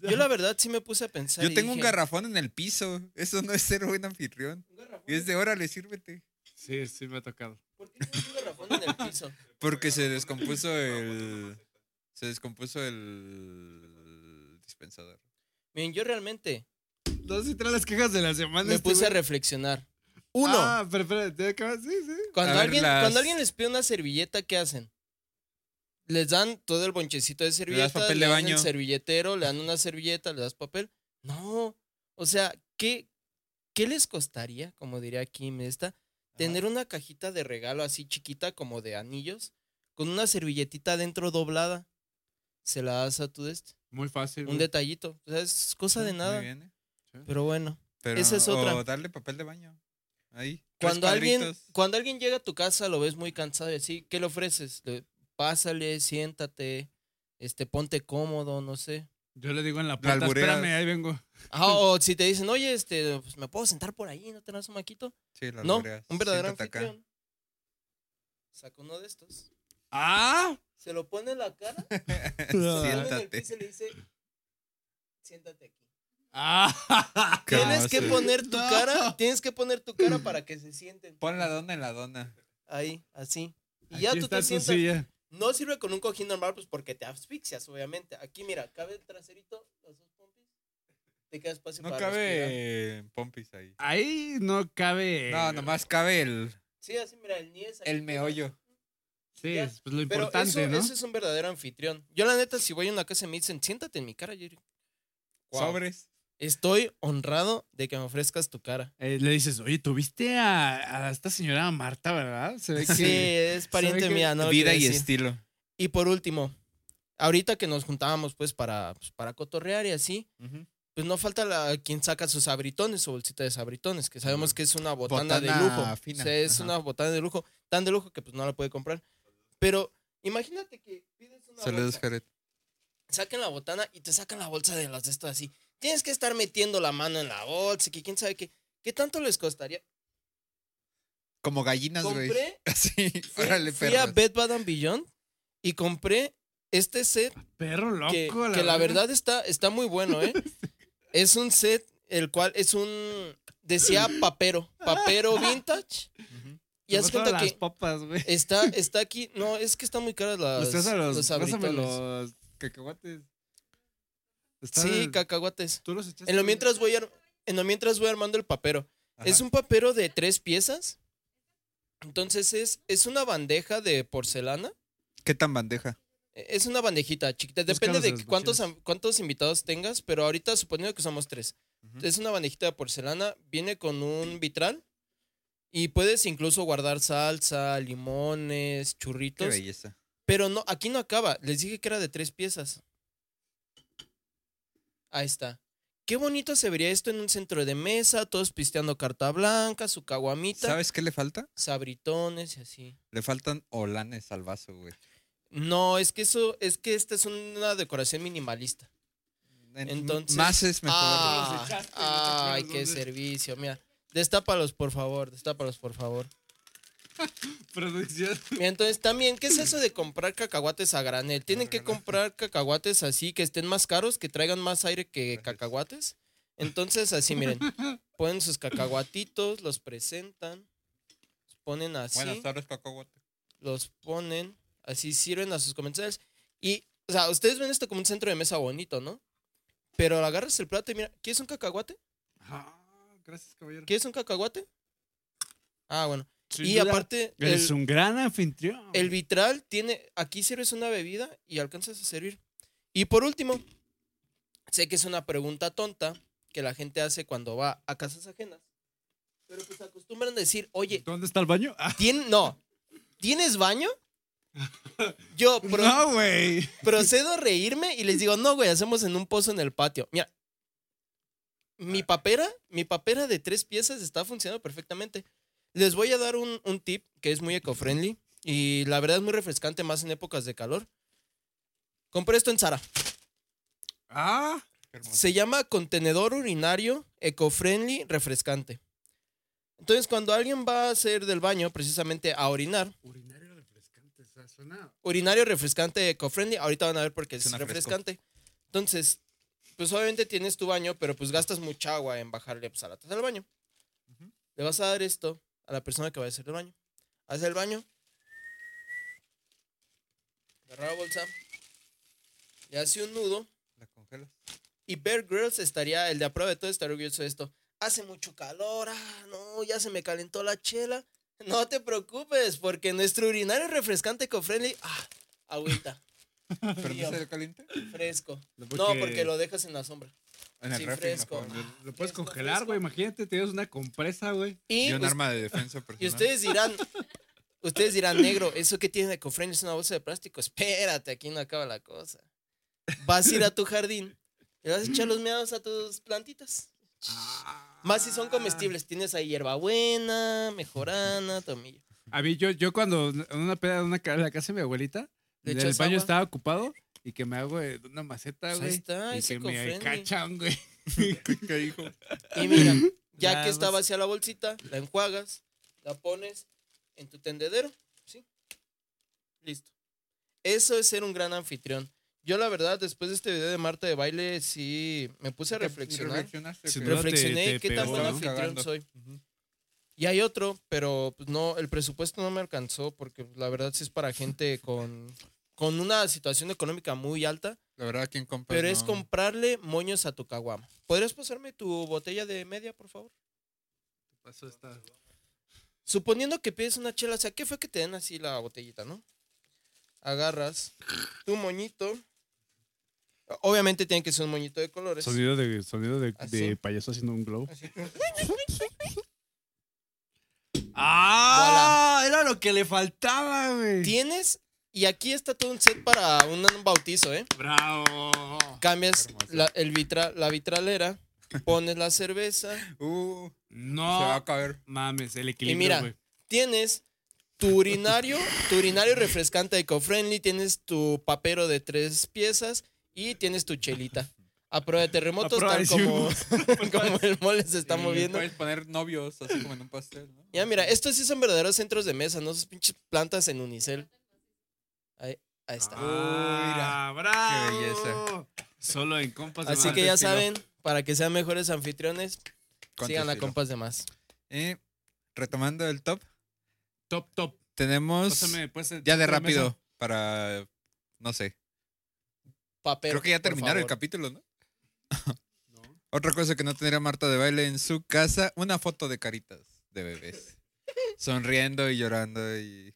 Yo la verdad sí me puse a pensar. Yo y tengo un garrafón en el piso. Eso no es ser buen anfitrión. "¿Un garrafón? Y es de órale, sírvete. Sí, sí me ha tocado. ¿Por qué tienes un garrafón en el piso? Porque se descompuso el. Se descompuso el dispensador. Miren, yo realmente No sé las quejas de la semana. me este puse a reflexionar. Uno, Ah, pero espera, ¿te acabas? Sí, sí. cuando, a ver, alguien, las- cuando alguien les pide una servilleta, ¿qué hacen? Les dan todo el bonchecito de servilleta, papel le de dan baño. el servilletero, le dan una servilleta, le das papel. No, o sea, ¿qué, qué les costaría, como diría aquí esta, tener una cajita de regalo así chiquita como de anillos, con una servilletita dentro doblada? Se la das a tu de este. Muy fácil. Un güey. detallito. O sea, es cosa de Muy nada. bien, ¿eh? Pero bueno. Pero, Esa es otra. O darle papel de baño. Ahí. Cuando alguien, cuadritos. cuando alguien llega a tu casa, lo ves muy cansado y así, ¿qué le ofreces? Le- pásale, siéntate, este, ponte cómodo, no sé. Yo le digo en la puerta, espérame, ahí vengo. Ah, o si te dicen, oye, este, pues, ¿me puedo sentar por ahí? ¿No te das un maquito? Sí, la No, albureas. un verdadero Siéntate anfitrión. Saca uno de estos, ¡Ah! se lo pone en la cara, se pone en el Siéntate. piso y le dice, siéntate aquí. ¡Ah! Tienes que poner tu cara, tienes que poner tu cara para que se sienten. Pon la dona en la dona. Ahí, así. Y ya tú está te sientas. silla. No sirve con un cojín normal, pues porque te asfixias, obviamente. Aquí, mira, cabe el traserito, las dos pompis. Te queda espacio No para respirar. cabe pompis ahí. Ahí no cabe. No, nomás cabe el, Sí, así, mira, el niés. el meollo. Sí, Ya. es pues, lo Pero importante, eso, ¿no? eso es un verdadero anfitrión. Yo, la neta, si voy a una casa y me dicen, siéntate en mi cara, yo digo, "Wow, Sobres. Estoy honrado de que me ofrezcas tu cara. Eh, le dices, oye, tuviste a, a esta señora Marta, ¿verdad? Se ve que. Sí, es pariente mía, ¿no? Vida y estilo. Y por último, ahorita que nos juntábamos, pues, para, pues, para cotorrear y así, pues no falta la, quien saca sus abritones, su bolsita de sabritones, que sabemos que es una botana, de Botana lujo. fina, O sea, es ajá. una botana de lujo, tan de lujo que pues no la puede comprar. Pero imagínate que pides una Saludos, Jared. saquen la botana y te sacan la bolsa de las de estas así. Tienes que estar metiendo la mano en la bolsa, y que quién sabe qué. ¿Qué tanto les costaría? Como gallinas, güey. Compré, Así, fui, órale, fui a. Bed Bath and Beyond y compré este set Perro loco, que, que la verdad está, está muy bueno, ¿eh? es un set, el cual es un, decía papero, papero vintage. Ujú. Y haz cuenta las que papas, güey. está, está aquí, no, es que están muy caras las, Ustedes a los, los los cacahuates. Está- Sí, cacahuates. Tú los echaste. En lo mientras voy, ar- en lo mientras voy armando el papero. Ajá. Es un papero de tres piezas. Entonces es, es una bandeja de porcelana. ¿Qué tan bandeja? Eh, Es una bandejita chiquita. Depende de cuántos, cuántos invitados tengas, pero ahorita suponiendo que somos tres. Es una bandejita de porcelana, viene con un vitral y puedes incluso guardar salsa, limones, Qué churritos. belleza. Pero no, aquí no acaba. Les dije que era de tres piezas. Ahí está. qué bonito se vería esto en un centro de mesa, todos pisteando carta blanca, su caguamita, ¿Sabes qué le falta? sabritones y así. Le faltan olanes al vaso, güey. No, es que eso, es que esta es una decoración minimalista. En- Entonces- Más es mejor. Ah, ay, qué servicio. Mira, destápalos, por favor, destápalos, por favor. Producción. Mira, entonces también, ¿qué es eso de comprar cacahuates a granel? Tienen que comprar cacahuates así, que estén más caros, que traigan más aire que cacahuates. Entonces, así, miren, ponen sus cacahuatitos, los presentan, los ponen así, Buenas tardes, cacahuate. los ponen, así sirven a sus comensales. Y, o sea, ustedes ven esto como un centro de mesa bonito, ¿no? Pero agarras el plato y mira, ¿quieres un cacahuate? Ah, gracias, caballero. ¿Quieres un cacahuate? Ah, bueno. Sin y duda, aparte, el, un gran anfitrión. el vitral tiene, aquí sirves una bebida y alcanzas a servir. Y por último, sé que es una pregunta tonta que la gente hace cuando va a casas ajenas, pero pues acostumbran a decir, oye, ¿Dónde está el baño? ¿tien, no, ¿tienes baño? Yo pro- no, güey. procedo a reírme y les digo, no, güey, hacemos en un pozo en el patio. Mira, mi papera, mi papera de tres piezas está funcionando perfectamente. Les voy a dar un, un tip que es muy eco-friendly y la verdad es muy refrescante más en épocas de calor. Compré esto en Zara. Ah. Se llama contenedor urinario eco-friendly refrescante. Entonces, cuando alguien va a hacer del baño, precisamente a orinar, urinario refrescante. O sea, suena. urinario refrescante eco-friendly. Ahorita van a ver por qué es fresco. refrescante. Entonces, pues obviamente tienes tu baño, pero pues gastas mucha agua en bajarle pues, a la taza del baño. Le vas a dar esto a la persona que va a hacer el baño. Hace el baño. Agarra la bolsa. Le hace un nudo. La congelas. Y Bear Grylls estaría, el de a prueba de todo, estaría orgulloso de esto. Hace mucho calor, ah, no, ya se me calentó la chela. No te preocupes, porque nuestro urinario refrescante eco-friendly, ah, agüita, ¿Pero no se caliente? fresco. Porque No, porque lo dejas en la sombra. En el Sí, refri fresco. mejor. Lo puedes Fresco, congelar, güey. Imagínate, tienes una compresa, güey. Y, Y un arma de defensa personal. y ustedes dirán, ustedes dirán, negro, ¿eso que tiene de eco-friendly es una bolsa de plástico? Espérate, aquí no acaba la cosa. Vas a ir a tu jardín y vas a echar los meados a tus plantitas. Más si son comestibles. Tienes ahí hierbabuena, mejorana, tomillo. A mí, yo, yo cuando en una peda en una en la casa de mi abuelita, ¿Le el baño agua? estaba ocupado y que me hago de una maceta, Pues ahí güey. está, y es que me cachan, güey. ¿Qué hijo? Y mira, ya Nada que está vacía la bolsita, la enjuagas, la pones en tu tendedero, ¿sí? Listo. Eso es ser un gran anfitrión. Yo la verdad, después de este video de Marta de baile, sí me puse a reflexionar. Te- Reflexioné te qué tan buen anfitrión Cagando. soy. Y hay otro, pero pues, no, el presupuesto no me alcanzó porque la verdad sí es para gente con, con una situación económica muy alta, La verdad, ¿quién compra? pero es comprarle moños a tu caguama. ¿Podrías pasarme tu botella de media, por favor? Pasó esta. Suponiendo que pides una chela, o sea, ¿qué fue que te den así la botellita, no? Agarras tu moñito. Obviamente tiene que ser un moñito de colores. Sonido de, sonido de, de payaso haciendo un glow. ¡Ah! Era lo que le faltaba, güey. Tienes, y aquí está todo un set para un, bautizo, ¿eh? ¡Bravo! Cambias la, el vitra- la vitralera, pones la cerveza, Uh, se va No a caer. mames, el y equilibrio, mira, güey. tienes tu urinario, tu urinario refrescante eco-friendly, tienes tu papero de tres piezas y tienes tu chelita. A prueba de terremotos, prueba tal de como, como el mole se está Y moviendo. Puedes poner novios, así como en un pastel, ¿no? Ya, mira, estos sí son verdaderos centros de mesa, no esas pinches plantas en unicel. Ahí, ahí está. Ah, bravo. Qué belleza. Solo en compas de Así más que ya saben, para que sean mejores anfitriones, sigan a compas de más. Y retomando el top, Top, top. tenemos Pásame, pues, ya de rápido mesa. para, no sé, Papel. creo que ya terminaron el capítulo, ¿no? No. Otra cosa que no tendría Marta de baile en su casa, una foto de caritas de bebés. Sonriendo y llorando y...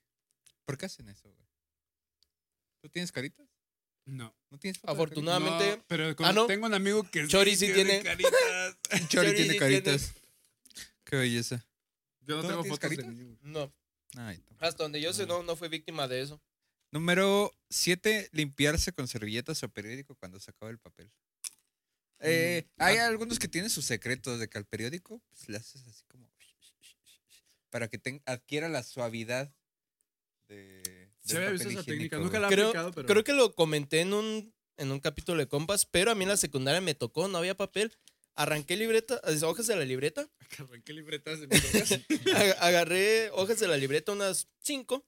¿Por qué hacen eso, güey? ¿Tú tienes caritas? No. ¿No tienes foto de Afortunadamente, No, pero Ah, no. tengo un amigo que Chori sí tiene. caritas. Chori Chori tiene sí caritas. Qué belleza. Yo no ¿Tú no tengo tienes fotos de caritas? niños. no. Ay, tampoco. Hasta donde yo sé, no, no fue víctima de eso. Número 7, limpiarse con servilletas o periódico cuando se acaba el papel. Eh, hay algunos que tienen sus secretos de que al periódico pues, le haces así como para que adquiera la suavidad de. Se había visto esa técnica. Nunca la he Creo, aplicado, pero. creo que lo comenté en un, en un capítulo de compas, pero a mí en la secundaria me tocó, no había papel. Arranqué libreta, hojas de la libreta, ¿Qué libretas de mis hojas? ag- agarré hojas de la libreta, unas cinco,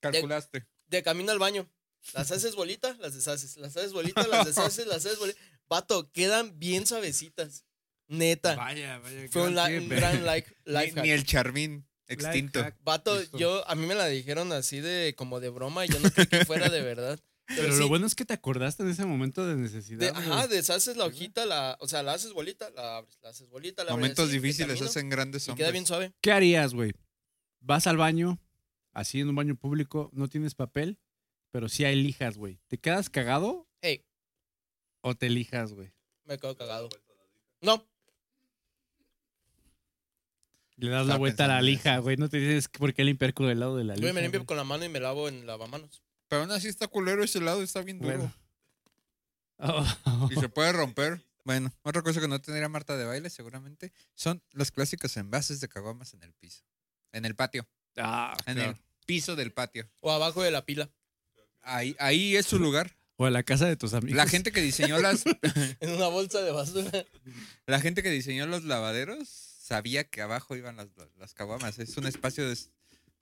Calculaste. de camino al baño. Las haces bolita, las deshaces, las haces bolita, las deshaces, las haces bolita. Vato, quedan bien suavecitas. Neta. Vaya, vaya. Fue un, gran eh. gran like, Ni, life ni el charmín extinto. hack. Vato, Listo. yo, a mí me la dijeron así de como de broma y yo no creí que fuera de verdad. Pero, Pero sí, lo bueno es que te acordaste en ese momento de necesidad. de- ajá, deshaces la hojita, la, o sea, la haces bolita, la abres, la haces bolita, la abres Momentos difíciles camino, hacen grandes Y queda hombres. bien suave. ¿Qué harías, güey? Vas al baño, así en un baño público, no tienes papel, pero sí hay lijas, güey. ¿Te quedas cagado Hey, o te lijas, güey? me quedo cagado. No, Le das la vuelta a la lija, güey. No te tienes por qué limpiar con el lado de la lija. yo me limpio güey. con la mano y me lavo en lavamanos. Pero aún así está culero ese lado, está bien duro. Bueno. Oh. Y se puede romper. Bueno, otra cosa que no tendría Marta de baile seguramente son los clásicos envases de caguamas en el piso. En el patio. Ah, En claro. el piso del patio. O abajo de la pila. Ahí, ahí es su lugar. O en la casa de tus amigos. La gente que diseñó las, En una bolsa de basura. la gente que diseñó los lavaderos sabía que abajo iban las, las caguamas. Es un espacio des-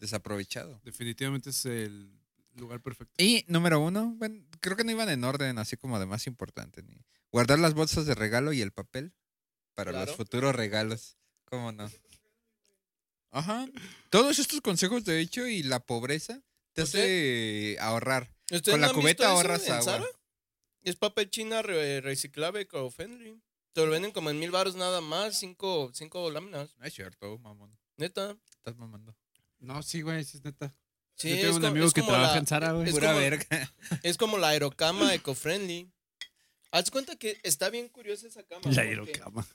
desaprovechado. Definitivamente es el lugar perfecto. Y número uno, bueno, creo que no iban en orden, así como de más importante. Ni guardar las bolsas de regalo y el papel para Claro. los futuros regalos. ¿Cómo no? Ajá. Todos estos consejos, de hecho, y la pobreza te hace ahorrar. ¿Ustedes Con la no cubeta ahorras agua. Es papel china re- reciclable eco-friendly. Te lo venden como en mil baros nada más, cinco, cinco láminas. No es cierto, mamón. Neta. Estás mamando. No, sí, güey, sí es neta. Sí, Yo tengo es un amigo es que como trabaja la- en Zara, güey. es Pura como- verga. Es como la aerocama eco-friendly. Haz cuenta que está bien curiosa esa cama. La porque- aerocama.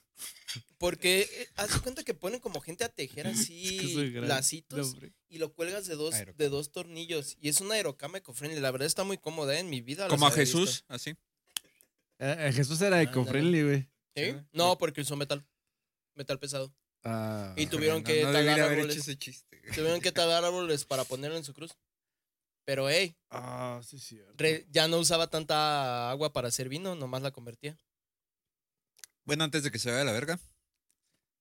Porque eh, haz cuenta que ponen como gente a tejer así que soy lacitos hombre. y lo cuelgas de dos, Aerocama. de dos tornillos. Y es una aerocama eco-friendly. La verdad está muy cómoda ¿eh? en mi vida. las Como a había visto. Jesús, así. Eh, eh, Jesús era Ándale. eco-friendly, güey. ¿Sí? No, porque usó metal. Metal pesado. Ah. Y tuvieron No- que no talar árboles. hecho ese chiste. Tuvieron que talar árboles para ponerlo en su cruz. Pero, hey, Ah, sí, sí. re- ya no usaba tanta agua para hacer vino, nomás la convertía. Bueno, antes de que se vaya a la verga.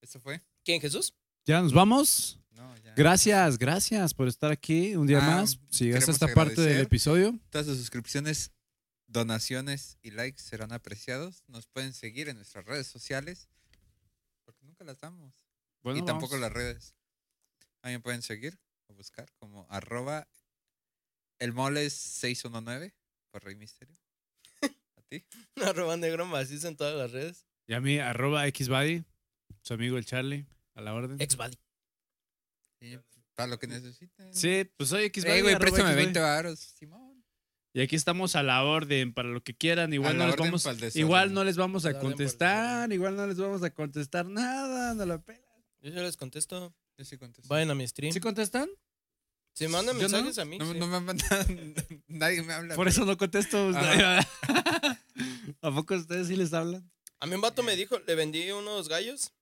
¿Eso fue? ¿Quién, Jesús? Ya nos vamos. No, ya. Gracias, gracias por estar aquí un día Ah, más. Si llegaste a queremos esta parte del episodio, Todas sus suscripciones, donaciones y likes serán apreciados. Nos pueden seguir en nuestras redes sociales. Porque nunca las damos. bueno, y tampoco vamos. las redes. También pueden seguir o buscar como arroba el moles 619 por Rey Misterio. ¿A ti? Arroba negro macizo en todas las redes. Y a mí, arroba xbody, su amigo el Charlie, a la orden. Exbody. Y para lo que necesiten. Sí, pues soy xbody. Ey, güey, préstame xbody. 20 varos, Simón. Y aquí estamos a la orden para lo que quieran. Igual no les vamos, igual no les vamos a contestar, igual no les vamos a contestar nada, no la pela. Yo ya les contesto. Yo sí contesto. Vayan a mi stream. ¿Sí contestan? Si mandan no. mensajes a mí. No, sí. no me han mandado, nadie me habla. Por eso no contesto. ¿A poco ustedes sí les hablan? A mí un vato me dijo, le vendí unos gallos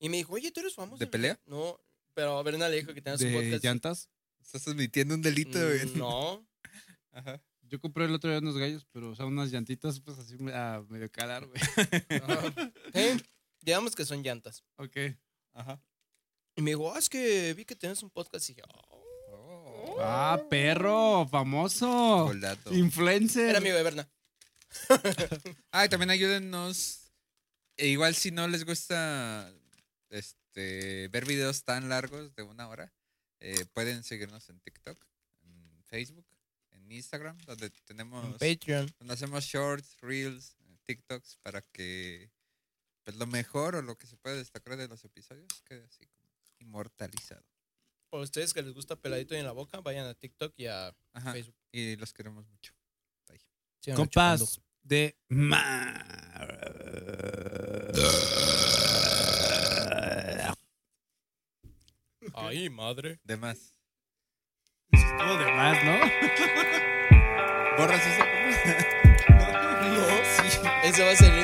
y me dijo, oye, ¿tú eres famoso? ¿De pelea? No, pero a Berna le dijo que tenía su ¿De podcast. llantas? Estás admitiendo un delito, güey. Mm, No. Ajá. Yo compré el otro día unos gallos, pero o sea, unas llantitas, pues así a medio calar, güey. Eh, Digamos que son llantas. ok. Ajá. Y me dijo, ah, es que vi que tienes un podcast y dije, oh. Oh. Ah, perro, famoso. Golazo. Influencer. Era amigo de Berna. Ah, y también ayúdennos. E igual si no les gusta este ver videos tan largos de una hora, eh, pueden seguirnos en TikTok, en Facebook, en Instagram, donde tenemos En Patreon. donde hacemos shorts, reels, TikToks para que pues lo mejor o lo que se puede destacar de los episodios quede así como inmortalizado. Para ustedes que les gusta peladito y en la boca, vayan a TikTok y a Ajá. Facebook. Y los queremos mucho. Chupando. Compas de mar. Ay, madre. De más. Todo de más, ¿no? Borras eso. No, sí. Ese va a ser